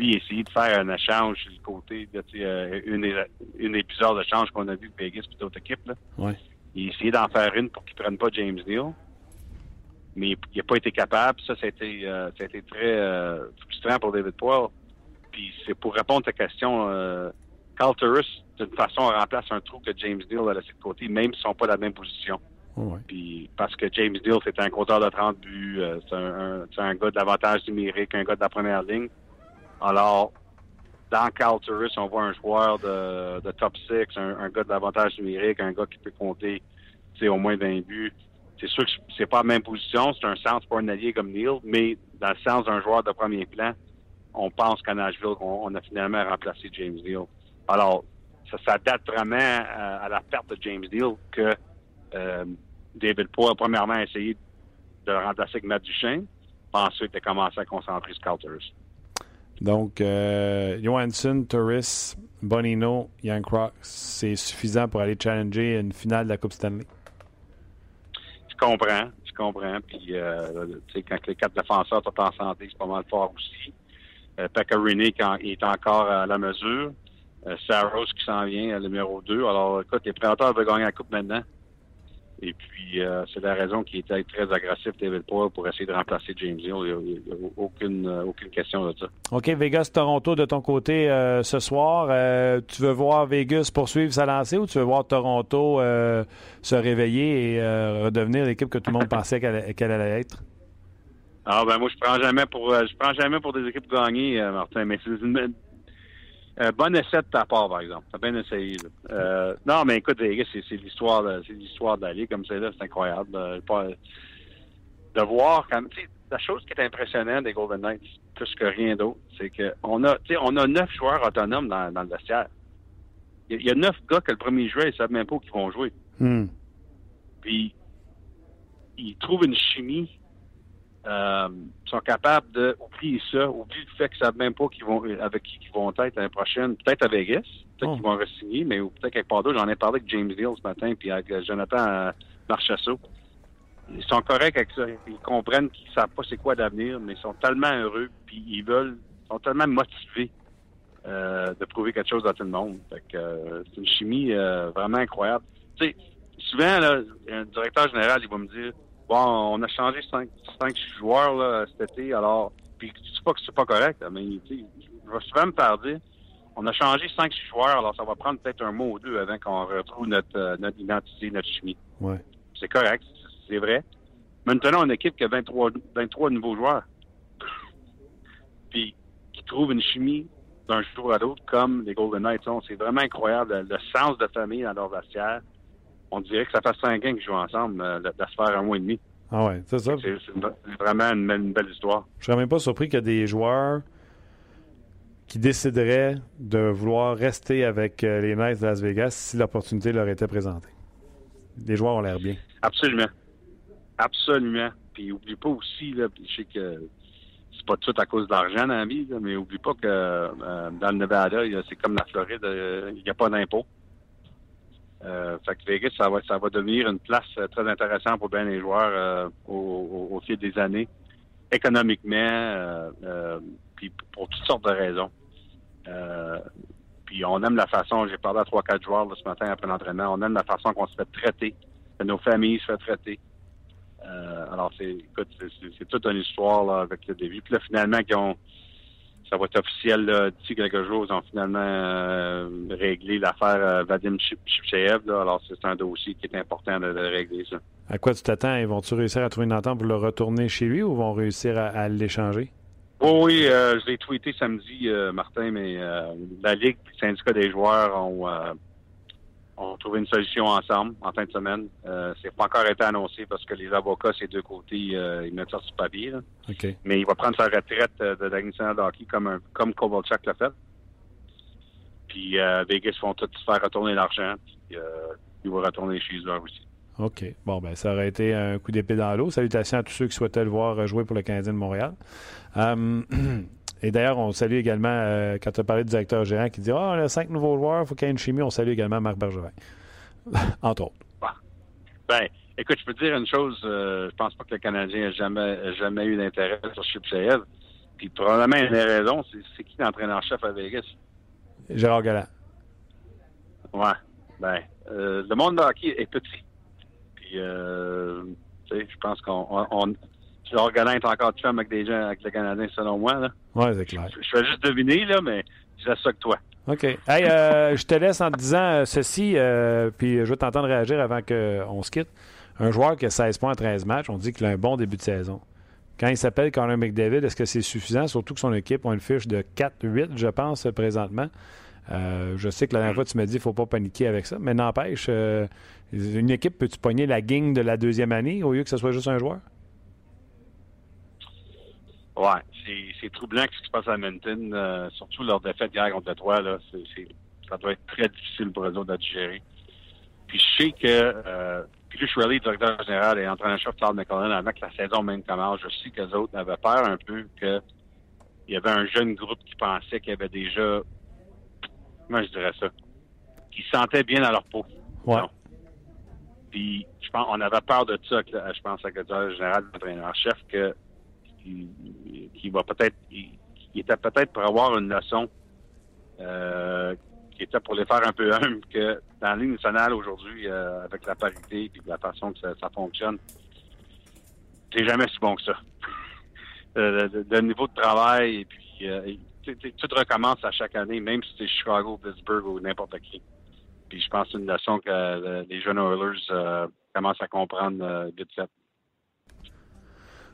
Speaker 8: lui, essayer de faire un échange sur le côté de euh, une, une des plusieurs échanges qu'on a vu avec Vegas et d'autres équipes. Là.
Speaker 1: Ouais.
Speaker 8: Il a essayé d'en faire une pour qu'il ne prenne pas James Neal. Mais il n'a pas été capable. Ça, ça a été, euh, ça a été très euh, frustrant pour David Poyle. Puis c'est pour répondre à ta question, Carl Turris, d'une façon, remplace un trou que James Deal a laissé de côté, même s'ils sont pas dans la même position. Puis parce que James Deal, c'est un compteur de 30 buts, euh, c'est un, un, gars d'avantage numérique, un gars de la première ligne. Alors, dans Carl Turris, on voit un joueur de, de top 6, un, un, gars de l'avantage numérique, un gars qui peut compter au moins 20 buts. C'est sûr que c'est pas la même position, c'est un sens pour un allié comme Neil, mais dans le sens d'un joueur de premier plan, on pense qu'à Nashville, on, a finalement remplacé James Deal. Alors, ça, ça date vraiment à, la perte de James Deal que euh, David a premièrement essayé de le remplacer avec Matt Duchesne, puis ensuite a commencé à concentrer sur Turris.
Speaker 1: Donc, euh, Johansson, Turris, Bonino, Young Crocs, c'est suffisant pour aller challenger une finale de la Coupe Stanley?
Speaker 8: Je comprends, je comprends. Puis, euh, tu sais, quand les quatre défenseurs sont en santé, c'est pas mal fort aussi. Euh, il est encore à la mesure. Euh, Saros qui s'en vient, le numéro 2. Alors, écoute, les prédateurs veulent gagner la Coupe maintenant. Et puis, euh, c'est la raison qu'il était très agressif, David Poyle, pour essayer de remplacer James Hill. Il n'y a, aucune, aucune question de ça.
Speaker 1: OK, Vegas-Toronto de ton côté ce soir. tu veux voir Vegas poursuivre sa lancée ou tu veux voir Toronto se réveiller et redevenir l'équipe que tout le monde pensait qu'elle allait être?
Speaker 8: Ah ben moi je prends jamais pour euh, je prends jamais pour des équipes gagnées, euh, Martin, mais c'est une euh, bon essai de ta part, par exemple. T'as bien essayé. Euh, non, mais écoute, c'est l'histoire c'est l'histoire d'aller comme c'est là, c'est incroyable. de voir quand la chose qui est impressionnante des Golden Knights, plus que rien d'autre, c'est qu'on a on a neuf joueurs autonomes dans, dans le vestiaire. Il y, a neuf gars que le premier joueur, ils savent même pas où ils vont jouer.
Speaker 1: Hmm.
Speaker 8: Puis ils trouvent une chimie euh, sont capables de oublier ça, oublier le fait qu'ils savent même pas qu'ils vont avec qui ils vont être l'année prochaine. Peut-être à Vegas, peut-être oh. qu'ils vont re-signer, mais peut-être quelque part d'autre. J'en ai parlé avec James Deal ce matin, puis avec euh, Jonathan euh, Marchessault. Ils sont corrects avec ça. Ils comprennent qu'ils savent pas c'est quoi l'avenir, mais ils sont tellement heureux, puis ils veulent, ils sont tellement motivés euh, de prouver quelque chose à tout le monde. Fait que, euh, c'est une chimie vraiment incroyable. Tu sais, souvent, là, un directeur général, il va me dire Bon, on a changé cinq, cinq joueurs là, cet été, alors, puis je dis pas que c'est pas correct, mais je vais souvent me faire dire, on a changé cinq joueurs, alors ça va prendre peut-être un mois ou deux avant qu'on retrouve notre, euh, notre identité, notre chimie.
Speaker 1: Ouais.
Speaker 8: C'est correct, c'est vrai. Maintenant, on a une équipe qui a 23, 23 nouveaux joueurs. Puis, qui trouvent une chimie d'un jour à l'autre, comme les Golden Knights ont. C'est vraiment incroyable, le, sens de famille dans leur vestiaire on dirait que ça fait cinq ans qu'ils jouent ensemble, euh, de, se faire un mois et demi.
Speaker 1: Ah ouais, c'est ça.
Speaker 8: C'est vraiment une, belle histoire.
Speaker 1: Je serais même pas surpris qu'il y ait des joueurs qui décideraient de vouloir rester avec euh, les Knights de Las Vegas si l'opportunité leur était présentée. Les joueurs ont l'air bien.
Speaker 8: Absolument. Absolument. Puis oublie pas aussi, là, je sais que c'est pas tout à cause d'argent dans la vie, mais oublie pas que euh, dans le Nevada, c'est comme la Floride, il n'y a pas d'impôt. Euh, fait que ça va, ça va devenir une place euh, très intéressante pour bien les joueurs euh, au, fil des années, économiquement, euh, puis pour toutes sortes de raisons. puis on aime la façon, j'ai parlé à trois, quatre joueurs ce matin après l'entraînement, on aime la façon qu'on se fait traiter, que nos familles se fait traiter. alors c'est, écoute, c'est, toute une histoire là, avec le début. Puis là, finalement, qu'ils ont ça va être officiel d'ici quelques jours. Ils ont finalement euh, réglé l'affaire euh, Vadim Chipchev. Alors, c'est un dossier qui est important de, régler ça.
Speaker 1: À quoi tu t'attends? Ils vont-tu réussir à trouver une entente pour le retourner chez lui ou vont réussir à, l'échanger?
Speaker 8: Oh oui, euh, je l'ai tweeté samedi, Martin, mais la Ligue et le syndicat des joueurs ont on a trouvé une solution ensemble en fin de semaine. Euh, c'est pas encore été annoncé parce que les avocats, ces deux côtés, euh, ils mettent ça sur papier. Mais il va prendre sa retraite euh, de technicien de hockey comme, un, comme Kovalchuk l'a fait. Puis euh, Vegas vont tout faire retourner l'argent. Puis euh, il va retourner chez eux aussi.
Speaker 1: OK. Bon, ben ça aurait été un coup d'épée dans l'eau. Salutations à tous ceux qui souhaitaient le voir jouer pour le Canadien de Montréal. Et d'ailleurs, on salue également, euh, quand tu as parlé du directeur gérant qui dit Ah, oh, a cinq nouveaux joueurs, il faut qu'il y ait une chimie, on salue également Marc Bergevin. Entre autres.
Speaker 8: Ben, écoute, je peux te dire une chose, euh, je pense pas que le Canadien ait jamais, jamais eu d'intérêt sur Chipchev. Puis probablement une des raisons, c'est qui l'entraîneur-chef à Vegas?
Speaker 1: Gérard Galland.
Speaker 8: Ouais. Ben, euh, le monde de hockey est petit. Puis, euh, tu sais, je pense qu'on Orgalin est encore de femme avec des gens, avec le Canadien, selon moi. Là.
Speaker 1: Ouais, c'est clair.
Speaker 8: Je, je vais juste deviner, là, mais je ça que toi.
Speaker 1: OK. Hey, euh, je te laisse en te disant euh, ceci, euh, puis je veux t'entendre réagir avant qu'on se quitte. Un joueur qui a 16 points en 13 matchs, on dit qu'il a un bon début de saison. Quand il s'appelle Connor McDavid, est-ce que c'est suffisant? Surtout que son équipe a une fiche de 4-8, je pense, présentement. Euh, je sais que la dernière fois, tu m'as dit qu'il ne faut pas paniquer avec ça, mais n'empêche, une équipe, peux-tu pogner la gang de la deuxième année au lieu que ce soit juste un joueur?
Speaker 8: Ouais, c'est troublant ce qui se passe à Edmonton, euh, surtout leur défaite hier contre toi. Là, c'est c'est- ça doit être très difficile pour eux autres à digérer. Puis je sais que euh, Peter Shirley, directeur général, et entraîneur-chef Claude McCollum, avant que la saison même commence, je sais qu'eux autres avaient peur un peu que il y avait un jeune groupe qui pensait qu'il y avait déjà, comment je dirais ça, qui se sentaient bien dans leur peau.
Speaker 1: Ouais.
Speaker 8: Non. Puis je pense on avait peur de ça, que, je pense, le directeur général, l'entraîneur-chef, que qui, qui va peut-être, il était peut-être pour avoir une leçon euh, qui était pour les faire un peu humbles, que dans la nationale aujourd'hui, euh, avec la parité et la façon que ça, ça fonctionne, c'est jamais si bon que ça. Euh, le, niveau de travail et puis euh, tu- tu- tout recommence à chaque année, même si c'est Chicago, Pittsburgh ou n'importe qui. Puis je pense que c'est une leçon que euh, les jeunes Oilers euh, commencent à comprendre vite fait.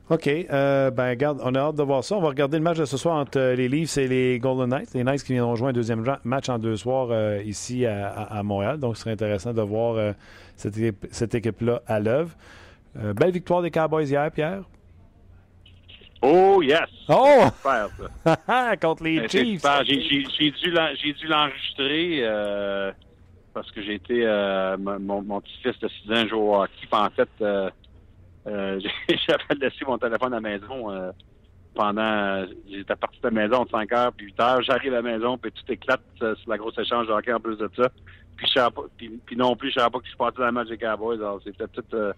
Speaker 1: OK. Euh, ben, regarde, on a hâte de voir ça. On va regarder le match de ce soir entre euh, les Leafs et les Golden Knights. Les Knights qui viendront jouer un deuxième match en deux soirs euh, ici à, à- Montréal. Donc, ce serait intéressant de voir euh, cette, équipe- cette équipe-là à l'œuvre. Belle victoire des Cowboys hier, Pierre.
Speaker 8: Oh yes!
Speaker 1: Oh!
Speaker 8: Super, ça.
Speaker 1: Contre les
Speaker 8: Ben,
Speaker 1: Chiefs.
Speaker 8: super. J'ai- dû l'enregistrer parce que j'ai été mon, petit-fils de 6 ans joue au hockey. En fait, euh, j'avais laissé mon téléphone à la maison euh, pendant j'étais parti de la maison de 5 heures puis 8 heures. J'arrive à la maison puis tout éclate euh, sur la grosse échange de hockey en plus de ça. Puis, je savais pas, puis, puis non plus, je savais pas que je passais dans le match des Cowboys. C'était tout. euh,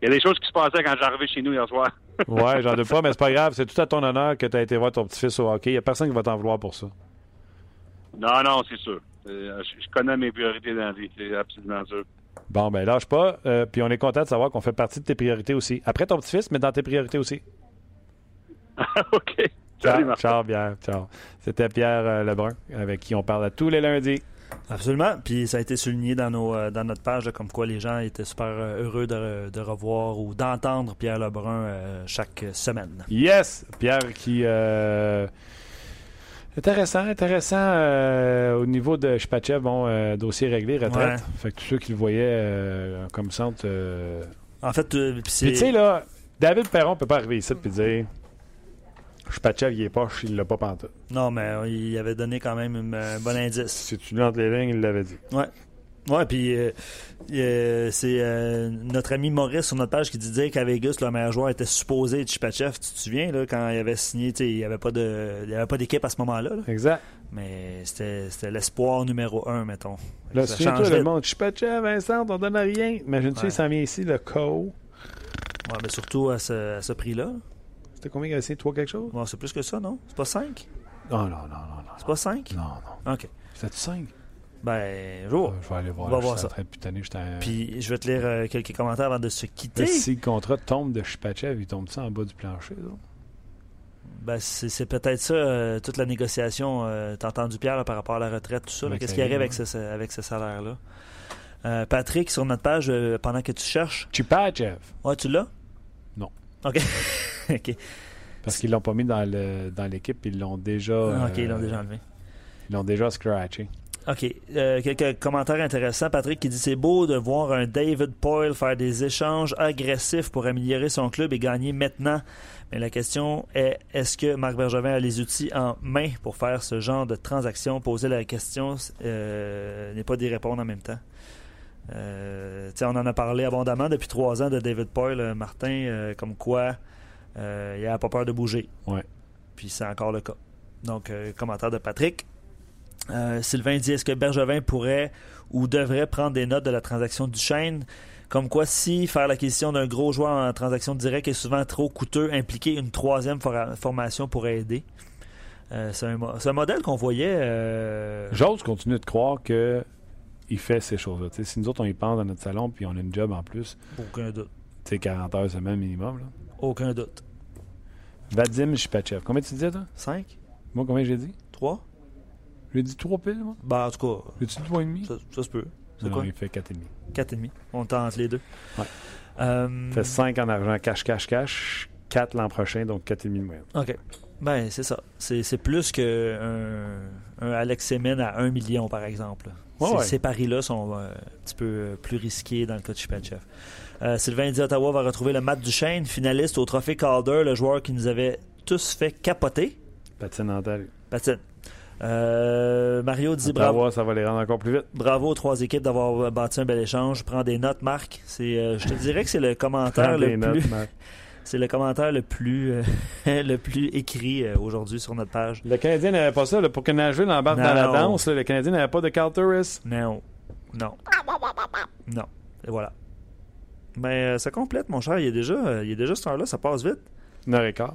Speaker 8: il y a des choses qui se passaient quand j'arrivais chez nous hier soir.
Speaker 1: ouais, j'en doute pas, mais c'est pas grave. C'est tout à ton honneur que tu as été voir ton petit-fils au hockey. Il n'y a personne qui va t'en vouloir pour ça.
Speaker 8: Non, non, c'est sûr. Euh, je connais mes priorités dans la vie, c'est absolument sûr.
Speaker 1: Bon, ben lâche pas. Euh, puis on est content de savoir qu'on fait partie de tes priorités aussi. Après ton petit-fils, mais dans tes priorités aussi.
Speaker 8: OK.
Speaker 1: Ciao, ciao, Pierre. Ciao. C'était Pierre euh, Lebrun, avec qui on parle à tous les lundis.
Speaker 2: Absolument. Puis ça a été souligné dans, nos, euh, dans notre page, comme quoi les gens étaient super euh, heureux de, de revoir ou d'entendre Pierre Lebrun euh, chaque semaine.
Speaker 1: Yes! Pierre qui. euh, Intéressant, intéressant euh, au niveau de Shpachev, bon, euh, dossier réglé, retraite.
Speaker 2: Ouais.
Speaker 1: Fait que tous ceux qui le voyaient euh, comme centre.
Speaker 2: En fait, c'est.
Speaker 1: tu sais, là, David Perron peut pas arriver ici et dire Shpachev, il est poche, il l'a pas pantoute.
Speaker 2: Non, mais il avait donné quand même un bon indice.
Speaker 1: Si tu entre les lignes, il l'avait dit.
Speaker 2: Ouais. Ouais, puis euh, euh, c'est euh, notre ami Maurice sur notre page qui disait qu'à Vegas, le meilleur joueur était supposé être Chipachev. Tu te souviens, là, quand il avait signé, il n'y avait pas de- il y avait pas d'équipe à ce moment-là. là?
Speaker 1: Exact.
Speaker 2: Mais c'était l'espoir numéro un, mettons.
Speaker 1: Là,
Speaker 2: Ça
Speaker 1: souviens-toi,
Speaker 2: change
Speaker 1: le monde, Shpachev, Vincent, on donne rien. Imagine-tu,
Speaker 2: Ouais.
Speaker 1: il s'en vient ici, le co.
Speaker 2: Ouais, mais surtout à ce, à ce prix-là.
Speaker 1: C'était combien il a essayé, toi, quelque chose?
Speaker 2: Bon, c'est plus que ça, non? C'est pas 5?
Speaker 1: Non, non, non, non. non.
Speaker 2: C'est pas 5?
Speaker 1: Non, non.
Speaker 2: OK.
Speaker 1: C'était 5
Speaker 2: Ben, jour.
Speaker 1: Je vais aller voir.
Speaker 2: On va voir ça. Puis je vais te lire euh, quelques commentaires avant de se quitter.
Speaker 1: Si le contrat tombe de Shpachev, il tombe ça en bas du plancher, là?
Speaker 2: Ben, c'est peut-être ça, euh, toute la négociation. euh, T'as entendu Pierre là, par rapport à la retraite, tout ça. Qu'est-ce qui arrive avec ce, avec ce salaire-là? Patrick, sur notre page, pendant que tu cherches.
Speaker 1: Shpachev.
Speaker 2: Ouais, tu l'as?
Speaker 1: Non.
Speaker 2: OK. OK.
Speaker 1: Parce qu'ils l'ont pas mis dans le dans l'équipe, ils l'ont déjà.
Speaker 2: Ah, OK, ils l'ont déjà enlevé.
Speaker 1: Ils l'ont déjà scratché.
Speaker 2: OK. Euh, quelques commentaires intéressants. Patrick qui dit c'est beau de voir un David Poyle faire des échanges agressifs pour améliorer son club et gagner maintenant. Mais la question est est-ce que Marc Bergevin a les outils en main pour faire ce genre de transaction? Poser la question euh, n'est pas d'y répondre en même temps. Euh, on en a parlé abondamment depuis trois ans de David Poyle, euh, Martin, comme quoi il n'a pas peur de bouger.
Speaker 1: Ouais.
Speaker 2: Puis c'est encore le cas. Donc, commentaire de Patrick. Euh, Sylvain dit est-ce que Bergevin pourrait ou devrait prendre des notes de la transaction du chêne? Comme quoi, si faire l'acquisition d'un gros joueur en transaction directe est souvent trop coûteux, impliquer une troisième formation pourrait aider. Euh, c'est un, mo- c'est un modèle qu'on voyait. euh,
Speaker 1: J'ose continuer de croire que il fait ces choses-là. Si nous autres, on y pense dans notre salon puis on a une job en plus,
Speaker 2: aucun doute.
Speaker 1: sais, 40 heures semaine minimum. Là.
Speaker 2: Aucun doute.
Speaker 1: Vadim Shipachev. Combien tu disais, toi?
Speaker 2: 5?
Speaker 1: Moi, combien j'ai dit?
Speaker 2: 3?
Speaker 1: J'ai dit 3 piles, moi?
Speaker 2: Ben, en tout cas,
Speaker 1: J'ai-tu dit 3,5?
Speaker 2: ça, ça se peut. C'est quoi?
Speaker 1: il fait 4,5.
Speaker 2: 4,5. On tente les deux.
Speaker 1: Ouais.
Speaker 2: Euh,
Speaker 1: fait 5 en argent, cash, cash, cash. 4 l'an prochain, donc 4,5 de moyenne.
Speaker 2: OK. Ben, c'est ça. C'est c'est plus qu'un un Alex Semen à 1 million, par exemple.
Speaker 1: Ouais,
Speaker 2: Ces-
Speaker 1: ouais.
Speaker 2: Ces paris-là sont euh, un petit peu euh, plus risqués dans le cas de Chipachev. Euh, Sylvain dit Ottawa va retrouver le Matt Duchesne, finaliste au Trophée Calder, le joueur qui nous avait tous fait capoter.
Speaker 1: Patine en.
Speaker 2: Patine. Euh, Mario dit bravo,
Speaker 1: ça va les rendre encore plus vite.
Speaker 2: bravo aux trois équipes d'avoir bâti un bel échange. Prends des notes, Marc. C'est, euh, je te dirais que c'est le commentaire le
Speaker 1: notes,
Speaker 2: plus, c'est le commentaire le plus, euh, le plus écrit aujourd'hui sur notre page.
Speaker 1: Le Canadien n'avait pas ça. là, pour que Nashville embarque dans la danse, là, le Canadien n'avait pas de Carl Turris.
Speaker 2: Non. Non. Non. Et voilà. Mais ça complète, mon cher. Il est déjà, il est déjà cette heure-là, ça passe vite.
Speaker 1: Une heure et quart.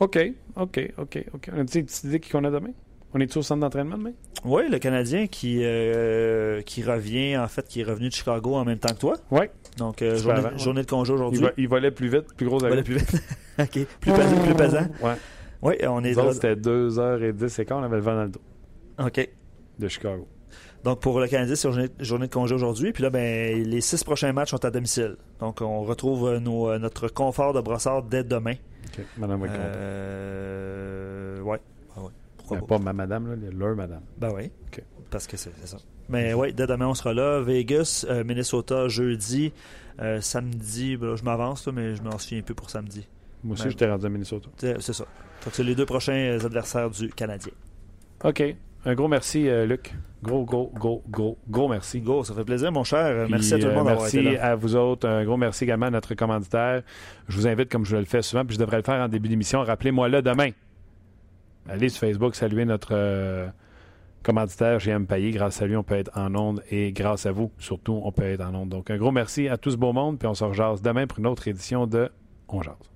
Speaker 1: OK, OK, OK, OK. On a une petite idée qui qu'on a demain? On est-tu au centre d'entraînement demain?
Speaker 2: Oui, le Canadien qui, euh, qui revient, en fait, qui est revenu de Chicago en même temps que toi.
Speaker 1: Oui.
Speaker 2: Donc, euh, journée,
Speaker 1: avant, ouais.
Speaker 2: journée de congé
Speaker 1: Il,
Speaker 2: aujourd'hui.
Speaker 1: va- il volait plus vite, plus gros avion.
Speaker 2: plus vite. OK. Plus pesant, plus pesant.
Speaker 1: Ouais.
Speaker 2: Oui, on est
Speaker 1: c'était 2h10 et quart, on avait le vent dans le dos
Speaker 2: OK.
Speaker 1: de Chicago.
Speaker 2: Donc, pour le Canadien, c'est journée, journée de congé aujourd'hui. Puis là, ben, les six prochains matchs sont à domicile. Donc, on retrouve euh, nos, euh, notre confort de brossard dès demain.
Speaker 1: OK. Madame va.
Speaker 2: Euh, ouais. Ah ouais. Pourquoi
Speaker 1: Mais
Speaker 2: pas?
Speaker 1: pas ma madame, là, leur madame.
Speaker 2: Ben oui.
Speaker 1: OK.
Speaker 2: Parce que c'est ça. Mais oui, dès demain, on sera là. Vegas, euh, Minnesota, jeudi. Euh, samedi, ben là, je m'avance, mais je m'en souviens plus pour samedi.
Speaker 1: Moi aussi,
Speaker 2: Ben-
Speaker 1: j'étais rendu à Minnesota.
Speaker 2: C'est ça. Donc, c'est les deux prochains adversaires du Canadien.
Speaker 1: OK. Un gros merci, euh, Luc. Gros, gros, gros, gros, gros merci.
Speaker 2: Go, ça fait plaisir, mon cher.
Speaker 1: Puis,
Speaker 2: merci à tout le
Speaker 1: euh,
Speaker 2: monde
Speaker 1: merci
Speaker 2: été là.
Speaker 1: à vous autres. Un gros merci également à notre commanditaire. Je vous invite, comme je le fais souvent, puis je devrais le faire en début d'émission, rappelez-moi là demain. Allez sur Facebook, saluer notre euh, commanditaire GM Payé. Grâce à lui, on peut être en onde et grâce à vous, surtout, on peut être en onde. Donc, un gros merci à tout ce beau monde, puis on se rejase demain pour une autre édition de On Jase.